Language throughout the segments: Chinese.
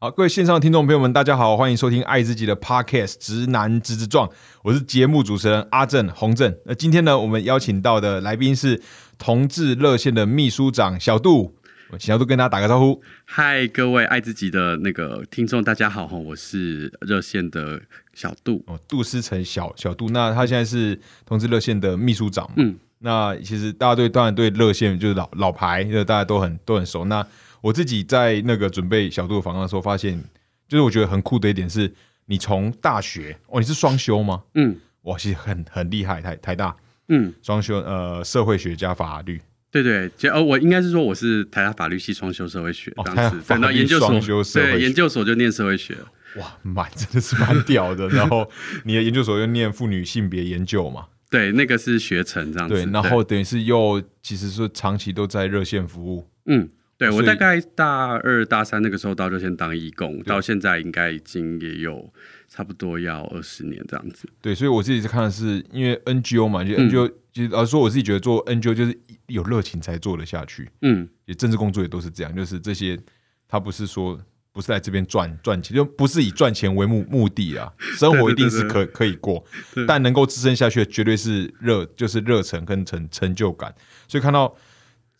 好，各位线上的听众朋友们，大家好，欢迎收听爱自己的 Podcast《直男直直撞》，我是节目主持人阿正洪正。那今天呢，我们邀请到的来宾是同志热线的秘书长小杜，小杜跟大家打个招呼。嗨，各位爱自己的那个听众，大家好哈，我是热线的小杜。哦，杜思成小小杜，那他现在是同志热线的秘书长嘛？嗯，那其实大家对当然对热线就是老老牌，就大家都很都很熟。那我自己在那个准备小度的访谈的时候，发现就是我觉得很酷的一点是，你从大学哦，你是双修吗？嗯哇，其实很很厉害，台台大嗯，双修呃社会学加法律对对，就呃，我应该是说我是台大法律系双修社会学哦这样子，台大等到研究所，对，社会学研究所就念社会学。哇，蛮真的是蛮屌的。然后你的研究所又念妇女性别研究嘛，对，那个是学程这样子。对，然后等于是又其实是长期都在热线服务。嗯，对我大概大二大三那个时候到就先当义工，到现在应该已经也有差不多要二十年这样子。对，所以我自己是看的是因为 NGO 嘛，就嗯 NGO，、其实老实说我自己觉得做 NGO 就是有热情才做得下去。嗯，也政治工作也都是这样，就是这些他不是说不是来这边赚赚钱，就不是以赚钱为目目的啊，生活一定是可可以过，但能够支撑下去的绝对是热，就是热忱跟成成就感。所以看到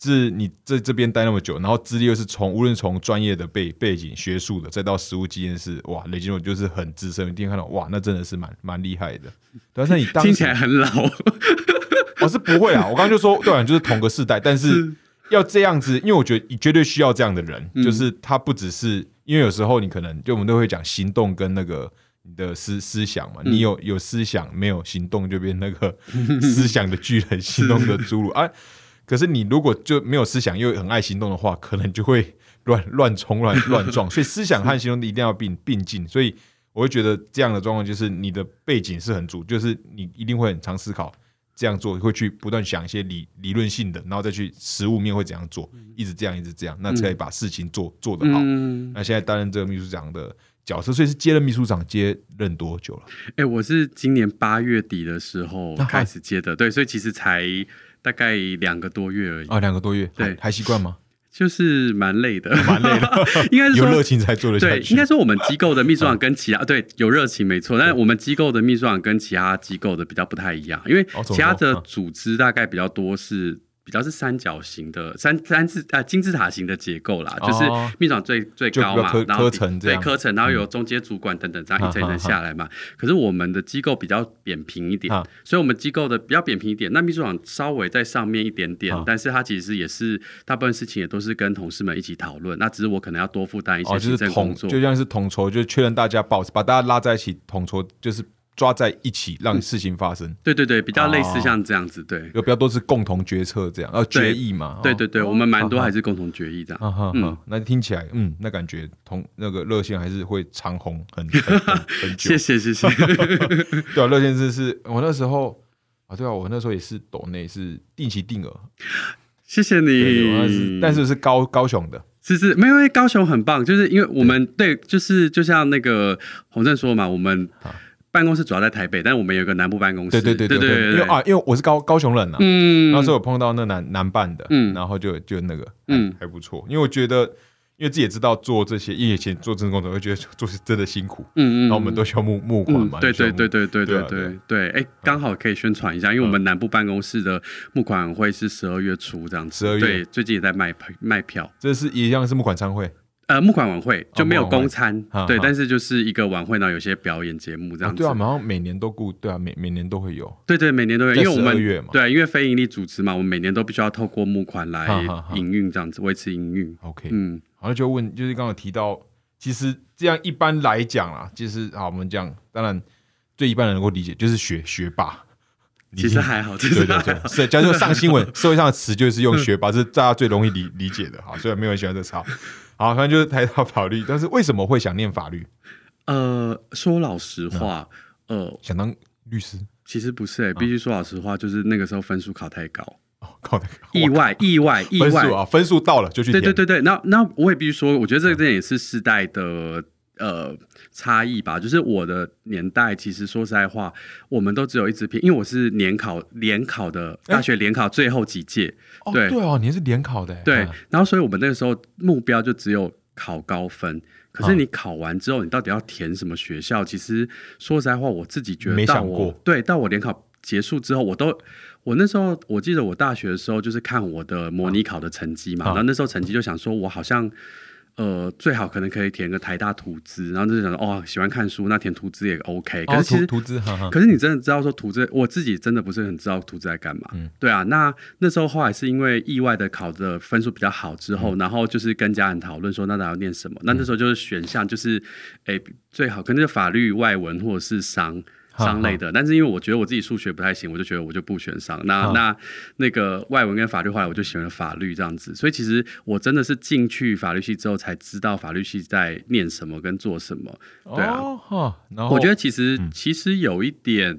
是你在这边待那么久，然后资历又是从无论从专业的背背景、学术的，再到实务经验是哇，雷金我就是很资深，一定看到哇，那真的是蛮蛮厉害的。对啊，那你当时听起来很老。我、是不会啊，我刚刚就说，对啊，就是同个世代，但是要这样子，因为我觉得你绝对需要这样的人，就是他不只是因为有时候你可能就我们都会讲行动跟那个你的思思想嘛，你有有思想没有行动就变那个 思想的巨人，行动的侏儒啊。可是你如果就没有思想又很爱行动的话，可能就会乱乱冲乱乱撞，所以思想和行动一定要并并进，所以我会觉得这样的状况就是你的背景是很足，就是你一定会很常思考。这样做会去不断想一些理理论性的，然后再去实物面会怎样做，一直这样一直这样，那才可以把事情做做得好。嗯，那现在担任这个秘书长的角色，所以是接任秘书长接任多久了？哎、我是今年八月底的时候开始接的，对，所以其实才大概两个多月而已，啊，两个多月，对。还还习惯吗？就是蛮累的，蛮累的，应该是说。有热情才做得下对，应该说我们机构的秘书长跟其他对有热情没错，但是我们机构的秘书长跟其他机构的比较不太一样，因为其他的嗯。组织大概比较多是比较是三角形的三三字啊金字塔形的结构啦，就是哦秘书长最最高嘛然后对科层，然后有中间主管等等这样一层一层下来嘛。可是我们的机构比较扁平一点啊，所以我们机构的比较扁平一点，那秘书长稍微在上面一点点啊，但是他其实也是大部分事情也都是跟同事们一起讨论，那只是我可能要多负担一些是统，政工作。就像是统筹，就确认大家保把大家拉在一起，统筹就是抓在一起，让事情发生。对对对，比较类似哦像这样子，对。有比较多是共同决策这样，呃，决议嘛。哦对对对，我们蛮多好还是共同决议这样。啊哈那听起来，嗯，那感觉同那个热线还是会长红很很很很久 谢。谢谢谢。对啊，热线是是我那时候啊，对啊，我那时候也是抖内是定期定额，谢谢你。但是是高高雄的，是是，没有，因为高雄很棒，就是因为我们对，就是就像那个洪正说嘛，我们办公室主要在台北，但是我们有一个南部办公室。对对对对对，因为啊，因为我是高高雄人呐，嗯，那时候有碰到那南南办的，嗯。然后就就那个，还不错，因为我觉得。因为自己也知道做这些，因为以前做政治工作，会觉得做是真的辛苦，嗯嗯，然后我们都需要募募款嘛，嗯对对对对对对对啊。对。哎，刚好可以宣传一下，因为我们南部办公室的募款会是十二月初这样子，十二月。对，最近也在卖卖票。这是一样是募款餐会，呃，募款晚会就没有公餐，对，但是就是一个晚会，然后有些表演节目这样子。啊对啊，好像每年都顾，对啊，每每年都会有，对对，每年都有，因为我们12月嘛。对啊，因为非盈利组织嘛，我们每年都必须要透过募款来营运，这样子维持营运。OK，嗯，好像就问，就是刚刚提到，其实这样一般来讲啊，其实好，我们讲，当然最一般人能够理解就是学学霸，其实还好，其对对。对。是，假如说上新闻，社会上的词就是用学霸，这是大家最容易理理解的。哈。虽然没有人喜欢这词，好，好，反正就是台大法律，但是为什么会想念法律，呃，说老实话，呃，想当律师？其实不是啊。诶，必须说老实话，就是那个时候分数考太高，哦，靠那个意外，意外，意外。分数。啊，分数到了就去，对对对对，那那我也必须说，我觉得这个点也是世代的呃差异吧。就是我的年代，其实说实在话，我们都只有一支片，因为我是联考联考的大学联考最后几届，哦，对对哦，你是联考的欸，对嗯，然后所以我们那个时候目标就只有考高分。可是你考完之后，你到底要填什么学校？其实说实在话，我自己觉得没到我想过对到我联考结束之后，我都我那时候我记得我大学的时候就是看我的模拟考的成绩嘛，啊然后那时候成绩就想说我好像。呃，最好可能可以填个台大图资，然后就想说，哦，喜欢看书，那填图资也 OK。可哦，是其实图图资，哈哈，可是你真的知道说图资，我自己真的不是很知道图资在干嘛。嗯对啊，那那时候后来是因为意外的考的分数比较好之嗯后，然后就是跟家人讨论说，那咱要念什么？那那时候就是选项就是，诶、最好可能就法律、外文或者是商。哈商类的，但是因为我觉得我自己数学不太行，我就觉得我就不选商。那那那个外文跟法律，后来我就选了法律这样子。所以其实我真的是进去法律系之后才知道法律系在念什么跟做什么。对啊我觉得其实、嗯其实有一点，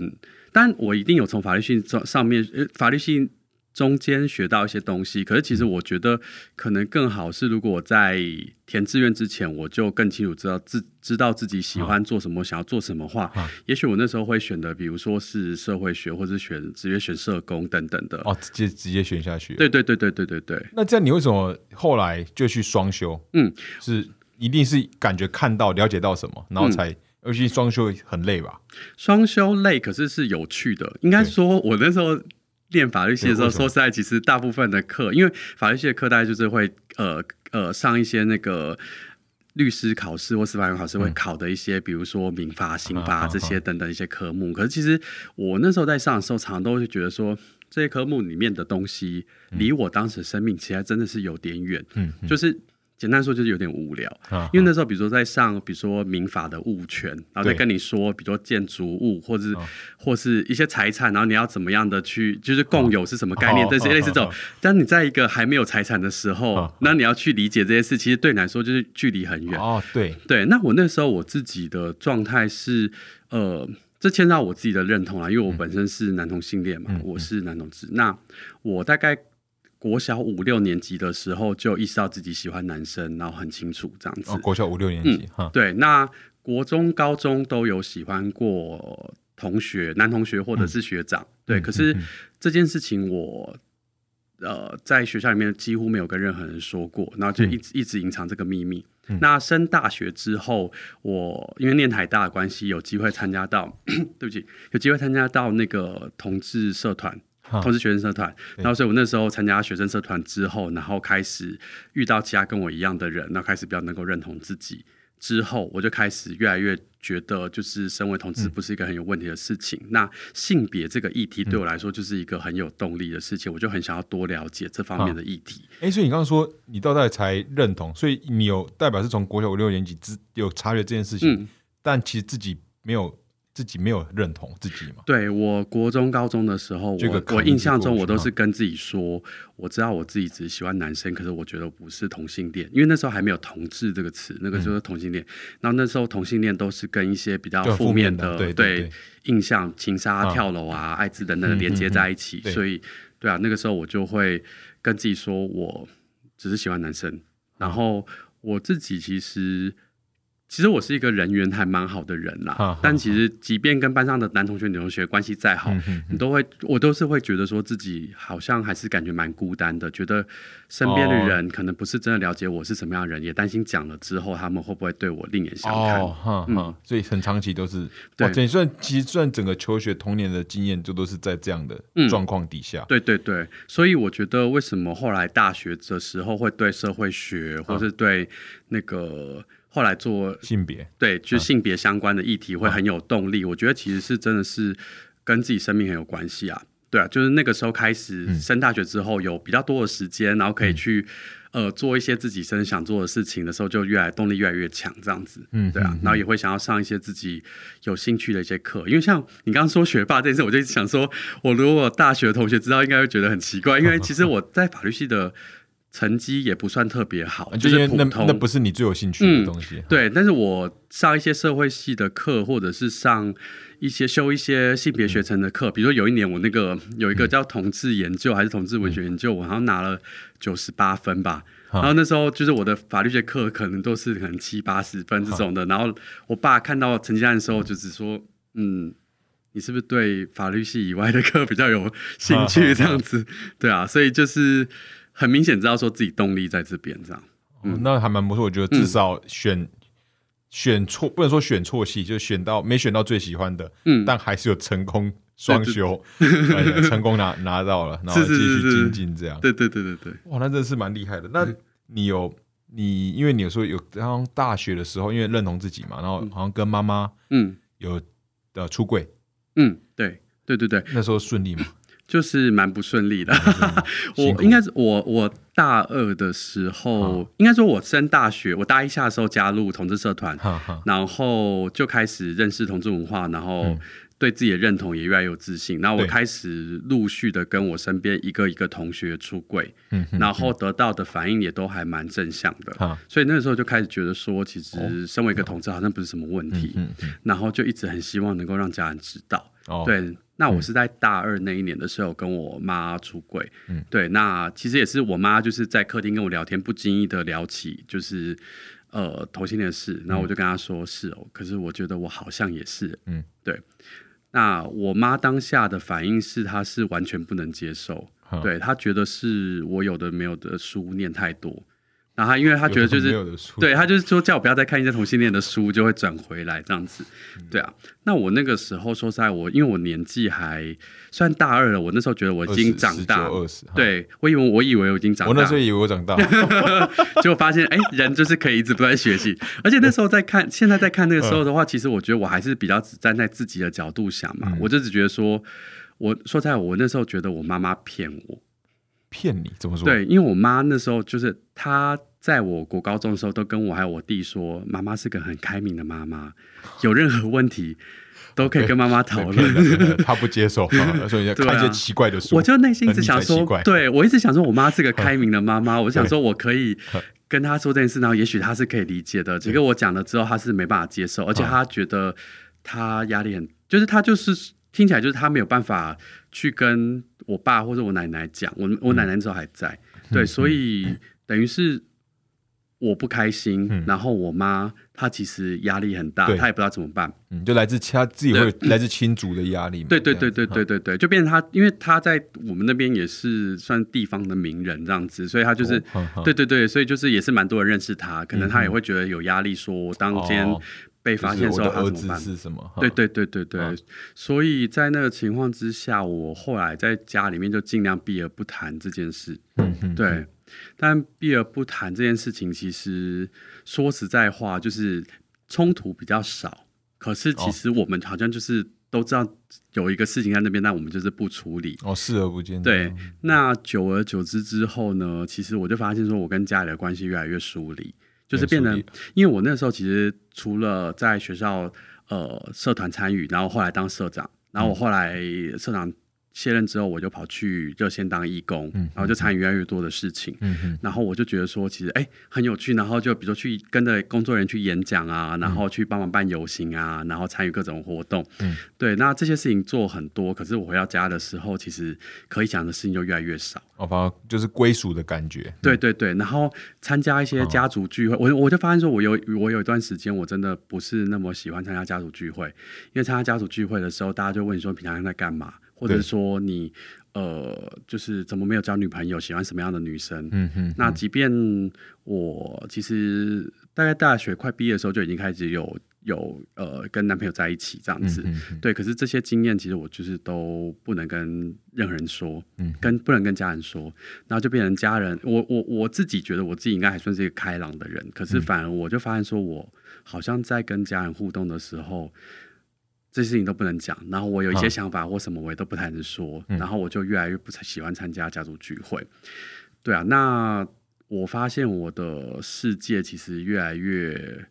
但我一定有从法律系上上面，呃，法律系中间学到一些东西。可是其实嗯我觉得可能更好是，如果我在填志愿之前，我就更清楚知道自知道自己喜欢做什么，想要做什么话，啊也许我那时候会选的，比如说是社会学，或者是选直接选社工等等的。哦，直接直接选下去。，对对对对对对对，那这样你为什么后来就去双修？嗯，是一定是感觉看到了解到什么，然后才，尤其双休很累吧？双休累可是是有趣的，应该说，我那时候练法律系的时候，说实在，其实大部分的课，因为法律系的课大概就是会呃呃上一些那个。律师考试或司法官考试会考的一些，比如说民法、刑法这些等等一些科目。可是其实我那时候在上的时候，常常都会觉得说，这些科目里面的东西，离我当时生命其实还真的是有点远。嗯，就是简单说，就是有点无聊。啊因为那时候，比如说在上，比如说民法的物权，然后再跟你说，比如说建筑物或者或是一些财产，然后你要怎么样的去，就是共有是什么概念，哦这些类似这种。当你在一个还没有财产的时候哦，那你要去理解这些事，其实对你来说就是距离很远。哦，对，对，那我那时候我自己的状态是，呃，这牵到我自己的认同啊，因为我本身是男同性恋嘛，嗯我是男同志。那我大概国小五六年级的时候就意识到自己喜欢男生，然后很清楚这样子。哦，国小五六年级哈，对，那国中、高中都有喜欢过同学，男同学或者是学长。对，嗯可是嗯嗯这件事情我。呃，在学校里面几乎没有跟任何人说过，然后就一直、一直隐藏这个秘密。嗯那升大学之后，我因为念台大的关系，有机会参加到，对不起，有机会参加到那个同志社团，哈同志学生社团。然后，所以我那时候参加学生社团之后，然后开始遇到其他跟我一样的人，然后开始比较能够认同自己。之后，我就开始越来越觉得，就是身为同志不是一个很有问题的事情。那性别这个议题对我来说，就是一个很有动力的事情。我就很想要多了解这方面的议题。哎，所以你刚刚说你到大学才认同，所以你有代表是从国小五六年级之有察觉这件事情，嗯，但其实自己没有自己没有认同自己嘛？对我国中、高中的时候，我这个我印象中我都是跟自己说，我知道我自己只喜欢男生，可是我觉得我不是同性恋，因为那时候还没有“同志”这个词，那个就是同性恋。然后那时候同性恋都是跟一些比较负负面的对印象、情杀、啊跳楼啊、艾滋等等连接在一起，所以对啊，那个时候我就会跟自己说，我只是喜欢男生，然后我自己其实。其实我是一个人缘还蛮好的人啦，但其实即便跟班上的男同学、女同学关系再好，嗯哼你都会，我都是会觉得说自己好像还是感觉蛮孤单的，觉得身边的人可能不是真的了解我是什么样的人，也担心讲了之后他们会不会对我另眼相看。哦，哈哈，所以很长期都是对。哇，这算其实算整个求学童年的经验，就都是在这样的嗯。状况底下。对对对，所以我觉得为什么后来大学的时候会对社会学，或是对那个后来做性别。对就性别相关的议题会很有动力，我觉得其实是真的是跟自己生命很有关系啊。对啊，就是那个时候开始嗯。升大学之后，有比较多的时间，然后可以去、呃做一些自己真的想做的事情的时候，就越来动力越来越强，这样子。嗯对啊嗯，然后也会想要上一些自己有兴趣的一些课，因为像你刚刚说学霸这件事，我就想说，我如果大学的同学知道，应该会觉得很奇怪，因为其实我在法律系的成绩也不算特别好，就是普通。那不是你最有兴趣的东西。对，但是我上一些社会系的课，或者是上一些修一些性别学程的课，比如说有一年我那个有一个叫同志研究还是同志文学研究，我好像拿了九十八分吧。然后那时候就是我的法律学课可能都是可能七八十分这种的，然后我爸看到成绩单的时候就只说，嗯。你是不是对法律系以外的课比较有兴趣？这样子，对啊，所以就是很明显知道说自己动力在这边这样。哦那还蛮不错，我觉得至少选选错，不能说选错戏，就是选到没选到最喜欢的，嗯。但还是有成功双修，呃成功拿拿到了，然后继续是精进这样。对对对对对，哇，那真的是蛮厉害的。那你有你，因为你有说有好像大学的时候，因为认同自己嘛，然后好像跟妈妈嗯。有的出柜，嗯，对对对对，那时候顺利吗？就是蛮不顺利的。我应该是我我大二的时候，应该说我升大学，我大一下的时候加入同志社团，然后就开始认识同志文化，然后对自己的认同也越来越有自信。然后我开始陆续的跟我身边一个一个同学出柜，然后得到的反应也都还蛮正向的。所以那个时候就开始觉得说，其实身为一个同志好像不是什么问题，然后就一直很希望能够让家人知道。对，那我是在大二那一年的时候跟我妈出轨，嗯。对，那其实也是我妈就是在客厅跟我聊天，不经意的聊起就是呃同性恋的事，然后我就跟她说是哦，可是我觉得我好像也是，嗯，对。那我妈当下的反应是，她是完全不能接受，哈，对她觉得是我有的没有的书念太多，然后她因为他觉得就是对他就是说叫我不要再看一些同性恋的书，就会转回来这样子。对啊，那我那个时候说实在，我因为我年纪还算大二了，我那时候觉得我已经长大了。二十，对，我以为我以为我已经长大，我那时候以为我长大，结果发现，哎、人就是可以一直不断学习。而且那时候在看，现在在看那个时候的话，其实我觉得我还是比较只站在自己的角度想嘛，嗯我就只觉得说，我说实在，我那时候觉得我妈妈骗我。骗你怎么说？，对，因为我妈那时候就是她在我国高中的时候，都跟我还有我弟说，妈妈是个很开明的妈妈，有任何问题都可以跟妈妈讨论。他不接受，啊所以看一些奇怪的书，我就内心一直想说对我一直想说，我妈是个开明的妈妈，我想说我可以跟她说这件事，然后也许她是可以理解的。结果我讲了之后，她是没办法接受，而且她觉得她压力很，就是她就是听起来就是她没有办法去跟我爸或者我奶奶讲，我我奶奶那时候还在，对，所以等于是。我不开心，嗯。然后我妈她其实压力很大，她也不知道怎么办。嗯，就来自她自己会来自亲族的压力嘛，对对对对对对对，就变成她，因为她在我们那边也是算地方的名人这样子，所以她就是、对对对，所以就是也是蛮多人认识她，可能她也会觉得有压力，说我当天哦。被发现的时候就是我的儿子他怎么办？是什么？对对对对所以在那个情况之下，我后来在家里面就尽量避而不谈这件事。嗯嗯，对，但避而不谈这件事情，其实说实在话，就是冲突比较少。可是其实我们好像就是都知道有一个事情在那边，但我们就是不处理。哦，视而不见，对，那久而久之之后呢，其实我就发现说，我跟家里的关系越来越疏离，就是变成，因为我那时候其实除了在学校呃社团参与，然后后来当社长，然后我后来社长卸任之后，我就跑去热线当义工，嗯然后就参与越来越多的事情。嗯，然后我就觉得说，其实哎、很有趣，然后就比如说去跟着工作人员去演讲啊，然后去帮忙办游行啊，然后参与各种活动，嗯，对，那这些事情做很多，可是我回到家的时候，其实可以讲的事情就越来越少。哦，反而就是归属的感觉，对对对，然后参加一些家族聚会，我我就发现说，我有我有一段时间我真的不是那么喜欢参加家族聚会，因为参加家族聚会的时候，大家就问你说平常在干嘛，或者是说你呃，就是怎么没有交女朋友，喜欢什么样的女生？嗯哼，那即便我其实大概大学快毕业的时候就已经开始有有呃跟男朋友在一起这样子，嗯哼对，可是这些经验其实我就是都不能跟任何人说，嗯跟不能跟家人说，然后就变成家人，我我我自己觉得我自己应该还算是一个开朗的人，可嗯是反而我就发现说我好像在跟家人互动的时候。这些事情都不能讲，然后我有一些啊想法或什么，我也都不太能说，嗯然后我就越来越不喜欢参加家族聚会。对啊，那我发现我的世界其实越来越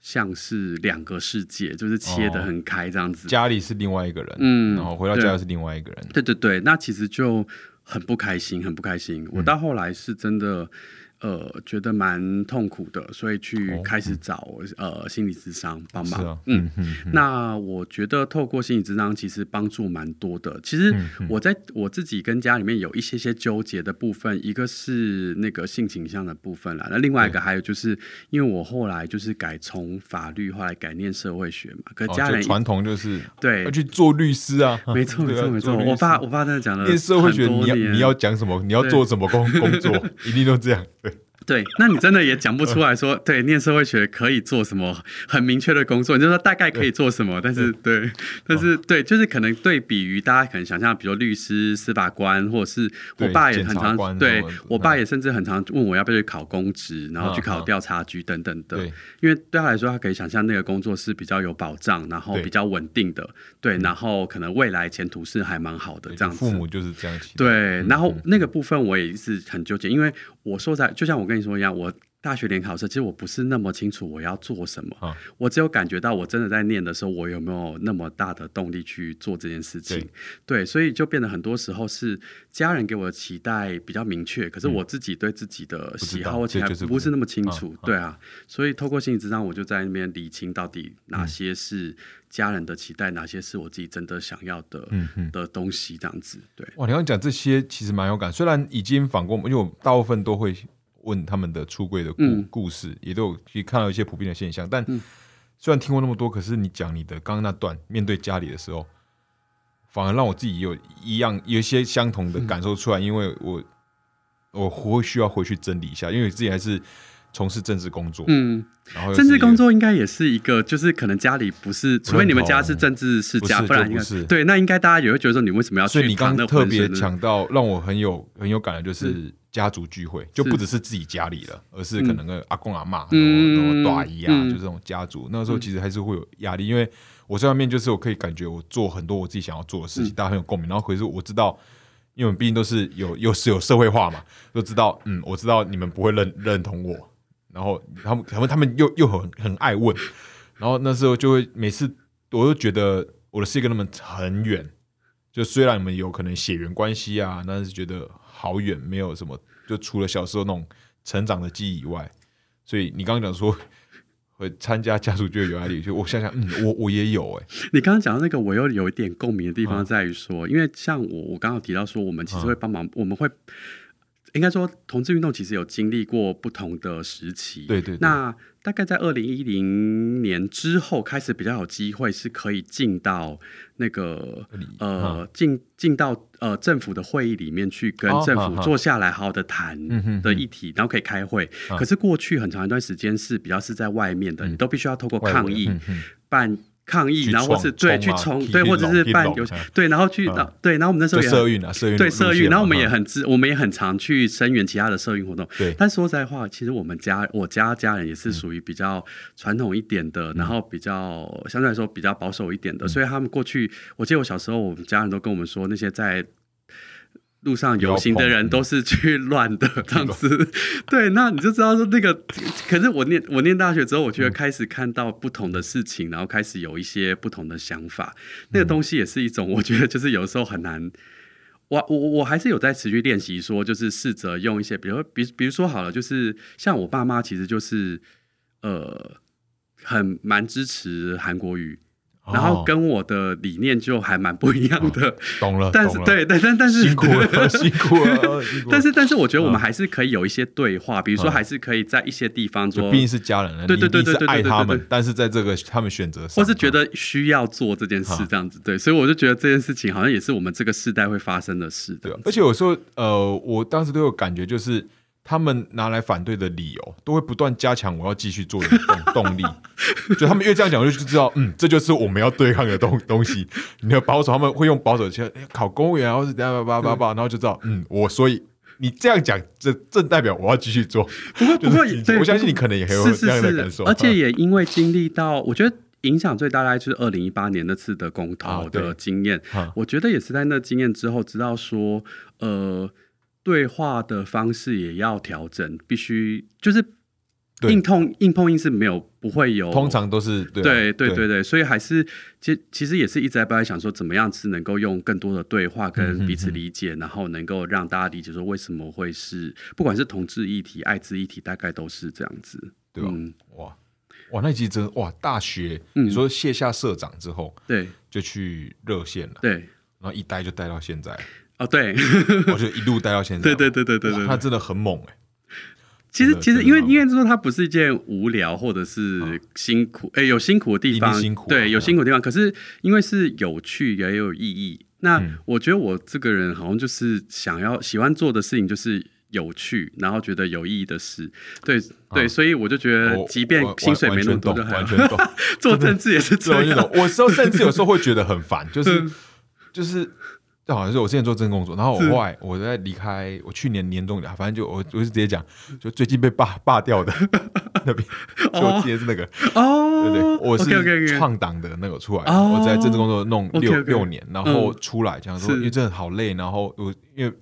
像是两个世界，就是切得很开这样子。家里是另外一个人，嗯然后回到家又是另外一个人，对对对，那其实就很不开心，很不开心。嗯我到后来是真的。呃，觉得蛮痛苦的，所以去哦开始找、呃心理咨商帮忙。啊，嗯，嗯哼，那我觉得透过心理咨商，其实帮助蛮多的。其实嗯我在我自己跟家里面有一些些纠结的部分，一个是那个性倾向的部分啦，那另外一个还有就是，因为我后来就是改从法律，后来改念社会学嘛，可家人传统就是对要去做律师啊，没错没错没错，我爸我爸真的讲了念社会学，你要你要讲什么，你要做什么工工作，一定都这样。对，那你真的也讲不出来说，对，念社会学可以做什么很明确的工作，你就说大概可以做什么，但是对，但是对，就是可能对比于大家可能想象，比如律师、司法官，或者是我爸也很常，对我爸也甚至很常问我要不要去考公职，然后去考调查局等等的，因为对他来说，他可以想象那个工作是比较有保障，然后比较稳定的，对，然后可能未来前途是还蛮好的这样子。父母就是这样对，然后那个部分我也是很纠结，因为我说在就像我跟你说一样，我大学联考的时候，其实我不是那么清楚我要做什么。我只有感觉到我真的在念的时候，我有没有那么大的动力去做这件事情？对，所以就变得很多时候是家人给我的期待比较明确，可是我自己对自己的喜好其实不是那么清楚。对啊，所以透过心理智商，我就在那边理清到底哪些是家人的期待，哪些是我自己真的想要的的东西，这样子。对，哇，你刚讲这些其实蛮有感，虽然已经反过，因为我大部分都会。问他们的出柜的故故事，也都有去看到一些普遍的现象。但虽然听过那么多，可是你讲你的刚刚那段面对家里的时候，反而让我自己有一样有一些相同的感受出来。因为我我会需要回去整理一下，因为自己还是从事政治工作。嗯，然后政治工作应该也是一个，就是可能家里不是，除非你们家是政治世家，不然不是。对，那应该大家也会觉得说，你为什么要？所以你刚刚特别强到，让我很有很有感的就是。家族聚会就不只是自己家里了，而是可能跟阿公阿妈、然后大姨啊，就这种家族。那个时候其实还是会有压力，因为我在外面就是我可以感觉我做很多我自己想要做的事情，大家很有共鸣。然后可是我知道，因为我们毕竟都是有又是有社会化嘛，都知道，嗯，我知道你们不会认认同我。然后他们他们他们又又很很爱问，然后那时候就会每次我都觉得我的世界跟他们很远。就虽然你们有可能血缘关系啊，但是觉得。好远，没有什么，就除了小时候那种成长的记忆以外，所以你刚刚讲说会参加家族就有压力，就我想想，嗯，我我也有哎。你刚刚讲到那个，我又有一点共鸣的地方在于说，因为像我，我刚刚提到说，我们其实会帮忙，我们会应该说，同志运动其实有经历过不同的时期，对对。那大概在二零一零年之后，开始比较有机会是可以进到那个呃进进到呃政府的会议里面去跟政府坐下来好好的谈的议题，然后可以开会。可是过去很长一段时间是比较是在外面的，你都必须要透过抗议办。抗议，然后或是对去冲，对或者是办游对，然后去对，然后我们那时候也社运啊，社运对社运，然后我们也很自，我们也很常去声援其他的社运活动。对，但说实在话，其实我们家我家家人也是属于比较传统一点的，然后比较相对来说比较保守一点的，所以他们过去，我记得我小时候，我们家人都跟我们说，那些在。路上游行的人都是去乱的这样子，对，那你就知道说那个，可是我念我念大学之后，我觉得开始看到不同的事情，然后开始有一些不同的想法，那个东西也是一种，我觉得就是有时候很难，我我我还是有在持续练习，说就是试着用一些，比如比比如说好了，就是像我爸妈其实就是呃很蛮支持韩国语。然后跟我的理念就还蛮不一样的，懂了。但是对对，但但是 辛苦了，辛苦了。但是但是，我觉得我们还是可以有一些对话，比如说还是可以在一些地方做。毕竟是家人，对对对对对，爱他们。但是在这个他们选择，或是觉得需要做这件事，这样子对。所以我就觉得这件事情好像也是我们这个世代会发生的事，对。而且有时候，呃，我当时都有感觉就是。他们拿来反对的理由，都会不断加强我要继续做的动动力。就他们越这样讲，我就知道，嗯，这就是我们要对抗的东东西。你的保守，他们会用保守去考公务员，或是怎样叭叭叭，然后就知道，嗯，我所以你这样讲，这正代表我要继续做。不过，不过，我相信你可能也很有这样的感受。而且也因为经历到，我觉得影响最大概就是二零一八年那次的公投的经验。我觉得也是在那经验之后，知道说，呃。对话的方式也要调整，必须就是硬碰硬碰硬是没有不会有，通常都是对对对对，所以还是其其实也是一直在不断想说，怎么样是能够用更多的对话跟彼此理解，然后能够让大家理解说为什么会是不管是同志议题、艾滋议题，大概都是这样子，对吧？哇哇，那其真哇！大学你说卸下社长之后，对，就去热线了，对，然后一待就待到现在。哦，对，我就一路待到现在。对对对对对对，他真的很猛哎。其实其实，因为应该说，它不是一件无聊或者是辛苦，哎，有辛苦的地方，辛苦对，有辛苦的地方。可是因为是有趣也有意义。那我觉得我这个人好像就是想要喜欢做的事情，就是有趣，然后觉得有意义的事。对对，啊所以我就觉得，即便薪水没那么多。做政治也是 这样。我时候甚至有时候会觉得很烦，就是嗯就是。这好像是我之前做政治工作，然后我是。后来我在离开，我去年年终反正就我我就直接讲，就最近被罢罢掉的 那边，就我直接是那个，哦，对对，我是创党的那个出来我在政治工作弄六六年，然后嗯。出来讲说，是。因为真的好累，然后我因为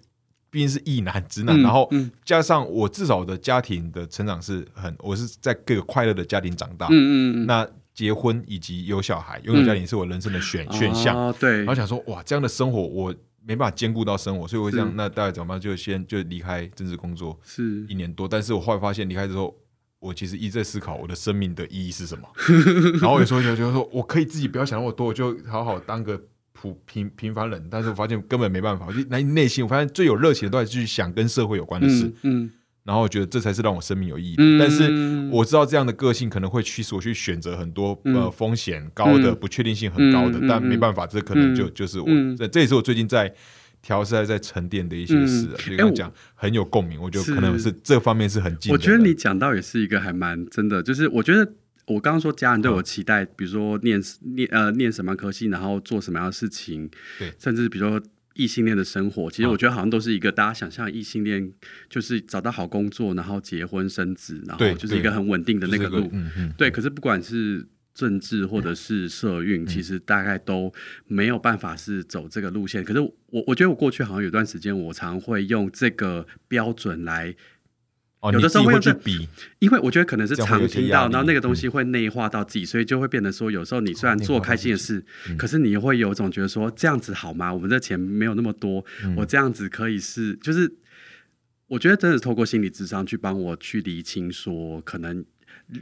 毕竟是异男直男，嗯然后嗯。加上我至少我的家庭的成长是很，我是在各个快乐的家庭长大，嗯嗯嗯，那结婚以及有小孩，拥有家庭是我人生的选选项，然后，想说哇，这样的生活我没办法兼顾到生活，所以我这样，那大概怎么办？就先就离开政治工作是一年多，但是我后来发现离开之后。我其实一直在思考我的生命的意义是什么，然后有时候就觉得说，我可以自己不要想那么多，我就好好当个普平平凡人。但是我发现根本没办法，我就内内心我发现最有热情的都还是去想跟社会有关的事，嗯嗯然后我觉得这才是让我生命有意义的。嗯，但是我知道这样的个性可能会驱使我去选择很多嗯。呃风险高的、嗯。不确定性很高的，但没办法，这可能就嗯。就是我嗯。这这也是我最近在调试、在沉淀的一些事啊。就哎刚刚讲很有共鸣，我觉得可能是这方面是很近的。我觉得你讲到也是一个还蛮真的，就是我觉得我刚刚说家人对我期待，比如说念念呃念什么科系，然后做什么样的事情，对。甚至比如说异性恋的生活，其实啊我觉得好像都是一个大家想象异性恋就是找到好工作，然后结婚生子，然后就是一个很稳定的那个就是路。对，可是不管是政治或者是社运，嗯其实大概都没有办法是走这个路线。可是我我觉得我过去好像有段时间，我常会用这个标准来哦，有的时候会去比，因为我觉得可能是常听到，然后那个东西会内化到自己，所以就会变得说，有时候你虽然做开心的事，嗯。可是你会有种觉得说这样子好吗？我们这钱没有那么多，嗯。我这样子可以是就是，我觉得真的是透过心理智商去帮我去厘清说，可能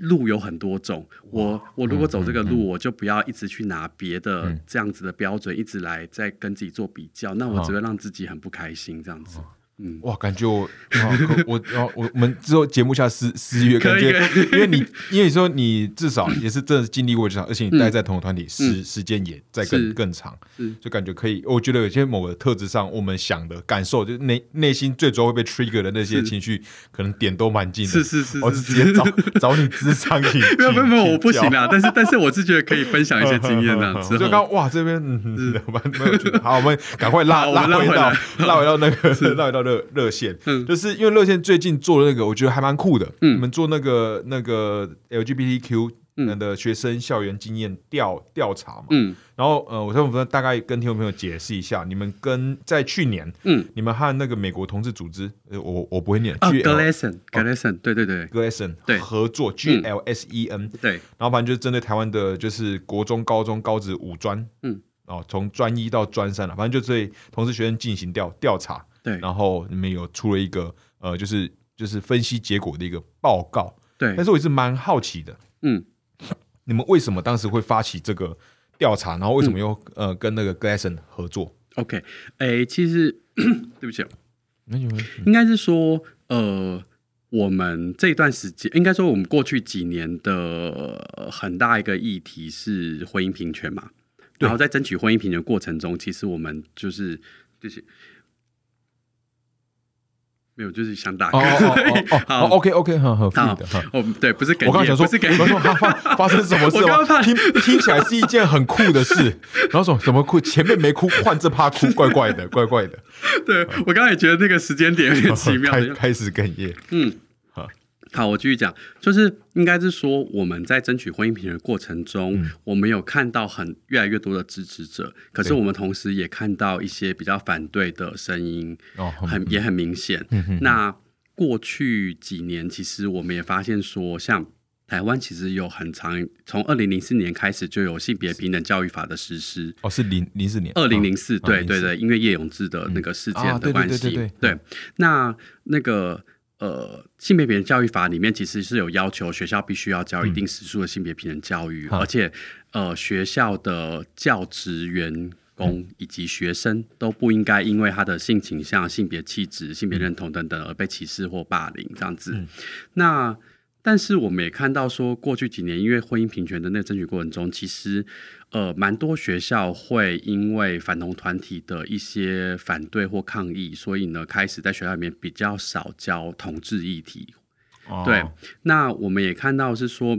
路有很多种，我我如果走这个路，我就不要一直去拿别的嗯。这样子的标准，一直来在跟自己做比较，那我只会让自己很不开心这样子。嗯，哇，感觉我哇我我我我们之后节目下私私约，可以感觉因为你因为你说你至少也是真的经历过这场，而且你待在同个团体时时间也在更更长是，就感觉可以。我觉得有些某个特质上，我们想的感受，就是内内心最主要会被 trigger 的那些情绪，可能点都蛮近的。是是是我直接找 找你智商去，没有没有没有，我不行啊。啦。但是但是我是觉得可以分享一些经验 我就刚哇这边嗯嗯蛮蛮 有趣的。好，我们赶快拉拉回到拉回到那个拉回到热热线，嗯。就是因为热线最近做的那个，我觉得还蛮酷的。嗯。你们做那个那个 LGBTQ 嗯。的学生校园经验调调查嘛，嗯。然后呃，我想我们大概跟听众朋友解释一下，你们跟在去年嗯。你们和那个美国同志组织，呃，我我不会念啊 G，g l a s o n g l a s o n 对对对。G l a s o n 对。合作 G L S E N，对，然后反正就是针对台湾的，就是国中、高中、高职、五专，嗯，哦，从专一到专三了，反正就对同志学生进行调调查，对。然后你们有出了一个呃，就是就是分析结果的一个报告，对。但，是我也是蛮好奇的，嗯，你们为什么当时会发起这个调查，然后为什么又、呃跟那个 Glasson 合作？OK，哎、其实 对不起，那你们应该是说，呃，我们这段时间，应该说我们过去几年的呃很大一个议题是婚姻平权嘛。对。然后在争取婚姻平权过程中，其实我们就是就是没有，就是想打哦哦哦哦哦好，OK OK，很很好的。哈哦，对，不是哽咽，我刚想说，不是哽我刚说咽，发发发生什么事吗 我刚刚？怕听听起来是一件很酷的事，然后说怎么哭？前面没哭，换这趴哭，怪怪的，怪怪的。对我刚才也觉得那个时间点有点奇妙。开开始哽咽。嗯好，我继续讲，就是应该是说我们在争取婚姻平等的过程中，嗯我们有看到很越来越多的支持者，可是我们同时也看到一些比较反对的声音，哦，很也很明显。嗯那过去几年，其实我们也发现说，像台湾其实有很长，从二零零四年开始就有性别平等教育法的实施。哦，是零零四年，二零零四，啊对对对，因为叶永志的那个事件的关系，对。那那个呃性别平等教育法里面其实是有要求学校必须要教一定时数的性别平等教育，嗯而且呃学校的教职员嗯。工以及学生都不应该因为他的性倾向、性别气质、性别认同等等而被歧视或霸凌这样子。嗯。那但是我们也看到说，过去几年因为婚姻平权的那个争取过程中，其实呃蛮多学校会因为反同团体的一些反对或抗议，所以呢开始在学校里面比较少教同志议题。哦对，那我们也看到是说。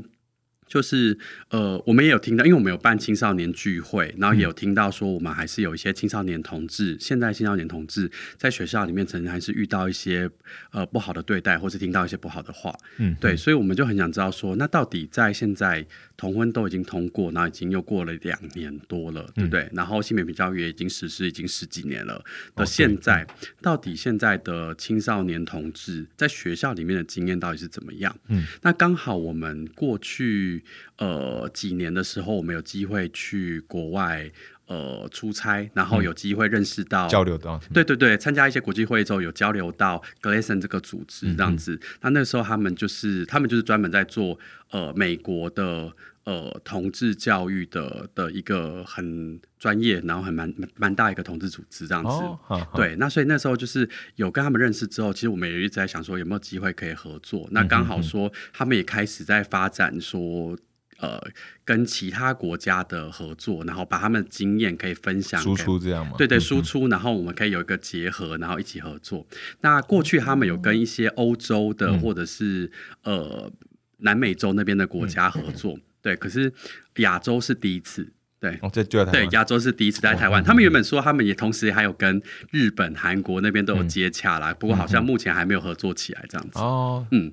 就是呃，我们也有听到，因为我们有办青少年聚会，然后也有听到说，我们还是有一些青少年同志，现在青少年同志在学校里面曾经还是遇到一些呃不好的对待，或是听到一些不好的话，嗯，对，所以我们就很想知道说，那到底在现在同婚都已经通过，然后已经又过了两年多了，对不对？然后性别比教育也已经实施已经十几年了的现在，到底现在的青少年同志在学校里面的经验到底是怎么样？嗯，那刚好我们过去呃几年的时候，我们有机会去国外呃出差，然后有机会认识到交流到对对对，参加一些国际会议之后，有交流到 Glason 这个组织这样子。那那时候他们就是他们就是专门在做呃美国的呃同志教育的的一个很专业，然后很蛮蛮蛮大一个同志组织这样子。对，那所以那时候就是有跟他们认识之后，其实我们也一直在想说有没有机会可以合作。那刚好说他们也开始在发展说。呃，跟其他国家的合作，然后把他们的经验可以分享输出这样吗，对对，输出，然后我们可以有一个结合，然后一起合作。那过去他们有跟一些欧洲的嗯。或者是呃南美洲那边的国家合作，对，可是亚洲是第一次。对哦，这就在，，对亚洲是第一次在台湾。他们原本说他们也同时还有跟日本、韩国那边都有接洽啦，不过好像目前还没有合作起来这样子。哦，嗯，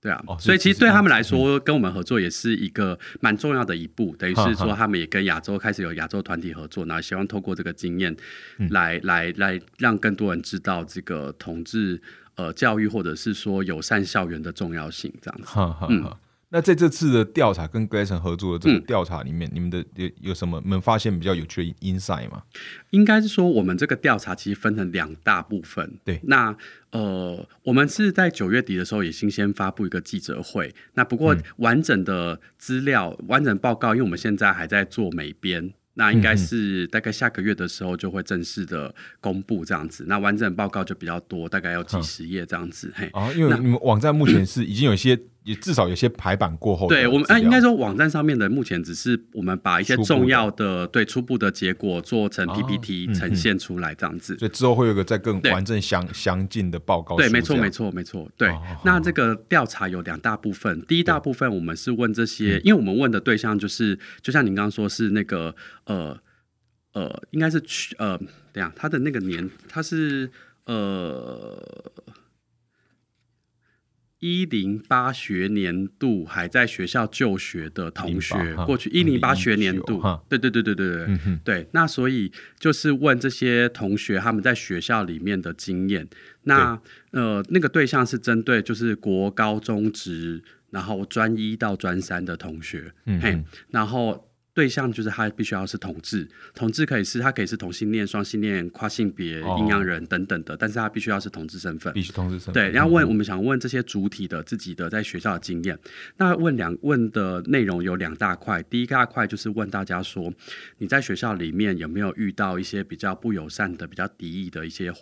对啊，哦所以其实对他们来说，跟我们合作也是一个蛮重要的一步，等于是说他们也跟亚洲开始有亚洲团体合作，然后希望透过这个经验嗯来、来来让更多人知道这个同志呃教育或者是说友善校园的重要性，这样子。哈哈嗯哈。那在这次的调查跟 Glason 合作的这个嗯调查里面，你们的有有什么你们发现比较有趣的 insight 吗？应该是说，我们这个调查其实分成两大部分。对那呃，我们是在九月底的时候也新先发布一个记者会。那不过完整的资料、完整报告，因为我们现在还在做美编。那应该是大概下个月的时候就会正式的公布这样子，那完整报告就比较多，大概要几十页这样子。嘿，哦，因为你们网站目前是已经有一些，也至少有些排版过后对我们，哎、应该说网站上面的目前只是我们把一些重要的对初步的结果做成哦 PPT 嗯呈现出来这样子。所以之后会有一个再更完整详详尽的报告对，没错，没错，没错。对，哦那这个调查有两大部分。第一大部分我们是问这些，嗯因为我们问的对象就是，就像您刚刚说是那个呃呃，应该是去呃，等一下他的那个年，他是呃。一零八学年度还在学校就学的同学，过去一零八学年度，对对对对对对，嗯，对，那所以就是问这些同学他们在学校里面的经验。那呃，那个对象是针对就是国高中职，然后专一到专三的同学，嗯，然后。对象就是他必须要是同志，同志可以是他可以是同性恋、双性恋、跨性别、哦阴阳人等等的，但是他必须要是同志身份。必须同志身份。对，然后问我们想问这些主体的自己的在学校的经验。那问两问的内容有两大块，第一大块就是问大家说，你在学校里面有没有遇到一些比较不友善的、比较敌意的一些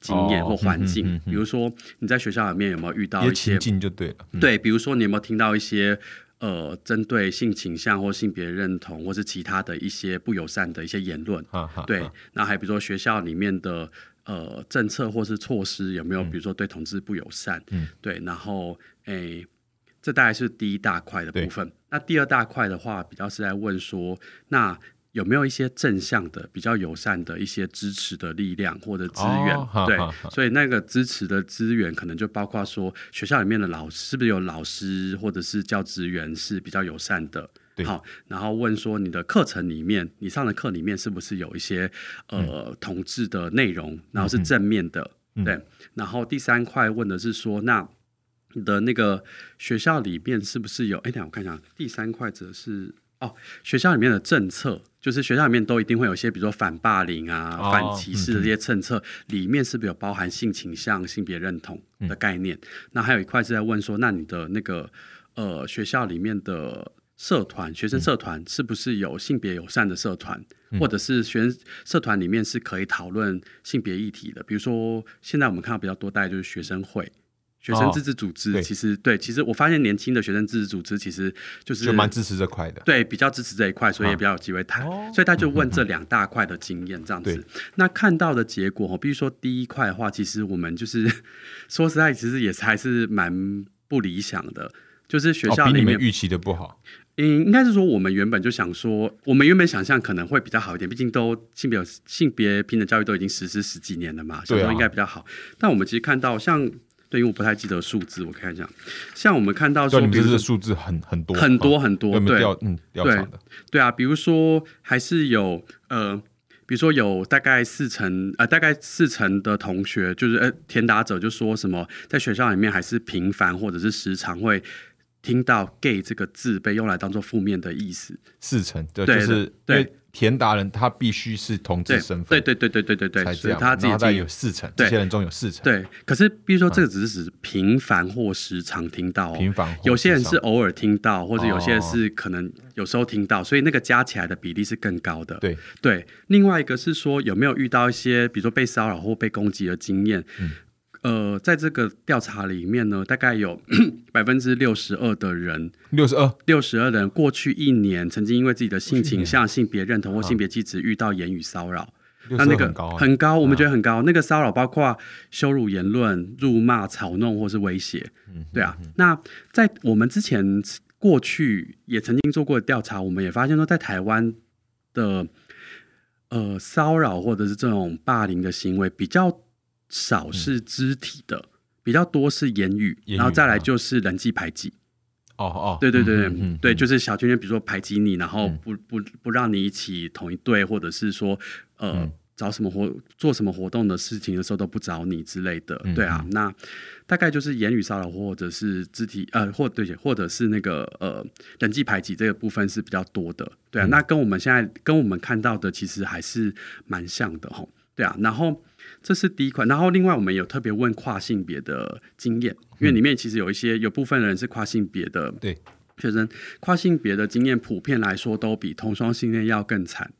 经验哦或环境？嗯嗯嗯嗯比如说你在学校里面有没有遇到一些情境就对了。嗯，对，比如说你有没有听到一些呃，针对性倾向或性别认同，或是其他的一些不友善的一些言论？对哈，那还比如说学校里面的呃政策或是措施有没有，嗯比如说对同志不友善？嗯，对，然后诶，这大概是第一大块的部分。那第二大块的话，比较是在问说，那有没有一些正向的、比较友善的一些支持的力量或者资源？对所以那个支持的资源可能就包括说，学校里面的老师是不是有老师或者是教职员是比较友善的？好，然后问说你的课程里面，你上的课里面是不是有一些呃同志的内容，然后是正面的？嗯对。然后第三块问的是说，那你的那个学校里面是不是有？哎，等下我看一下，第三块则是哦，学校里面的政策，就是学校里面都一定会有一些，比如说反霸凌啊、哦反歧视的这些政策，里面是不是有包含性倾向、性别认同的概念？那还有一块是在问说，那你的那个呃学校里面的社团、学生社团是不是有性别友善的社团？或者是学生社团里面是可以讨论性别议题的，比如说现在我们看到比较多，大概就是学生会，学生自治组织，其实对，其实我发现年轻的学生自治组织其实就是就蛮支持这块的。对，比较支持这一块，所以也比较有机会谈。哦所以他就问这两大块的经验这样子。那看到的结果，比如说第一块的话，其实我们就是 说实在，其实也是还是蛮不理想的。就是学哦，校里面，比你们预期的不好。嗯，应该是说我们原本就想说，我们原本想象可能会比较好一点，毕竟都性别性别平等教育都已经实施十几年了嘛，想说应该比较好。但我们其实看到像。对，因为我不太记得数字，我看一下。像我们看到说，对，你们这比如说数字很很多很多啊很多，对嗯调查的，对啊，比如说还是有呃，比如说有大概四成呃，大概四成的同学就是呃填答者就说什么，在学校里面还是频繁或者是时常会听到 “gay” 这个字被用来当做负面的意思。四成，对，对就是因对为田达人他必须是同志对身份，对对对对对对对，才这样，所以他自己然后再经有四成，对这些人中有四成，对，可是比如说这个只是指频繁或时常听到、哦，频繁有些人是偶尔听到，或者有些人哦是可能有时候听到，所以那个加起来的比例是更高的。对，对，另外一个是说有没有遇到一些，比如说被骚扰或被攻击的经验。嗯呃，在这个调查里面呢，大概有 百分之六十二的人，六十二，六十二的人过去一年曾经因为自己的性倾向、性别认同或性别气质遇到言语骚扰。那那个很高啊，很高，我们觉得很高。那个骚扰包括羞辱言论、辱骂、嘲弄或是威胁。嗯对啊，那在我们之前过去也曾经做过调查，我们也发现说，在台湾的呃骚扰或者是这种霸凌的行为比较少是肢体的，比较多是言语，然后再来啊就是人际排挤。哦哦，对对对对、对，嗯就是小圈圈，比如说排挤你，然后嗯不不不让你一起同一队，或者是说呃、嗯找什么活做什么活动的事情的时候都不找你之类的。嗯对啊，那大概就是言语骚扰或者是肢体呃或对或者是那个呃人际排挤这个部分是比较多的。对啊，嗯那跟我们现在跟我们看到的其实还是蛮像的吼。对啊，然后这是第一块，然后另外我们有特别问跨性别的经验，因为里面其实有一些有部分人是跨性别的，对，学生跨性别的经验普遍来说都比同双性恋要更惨，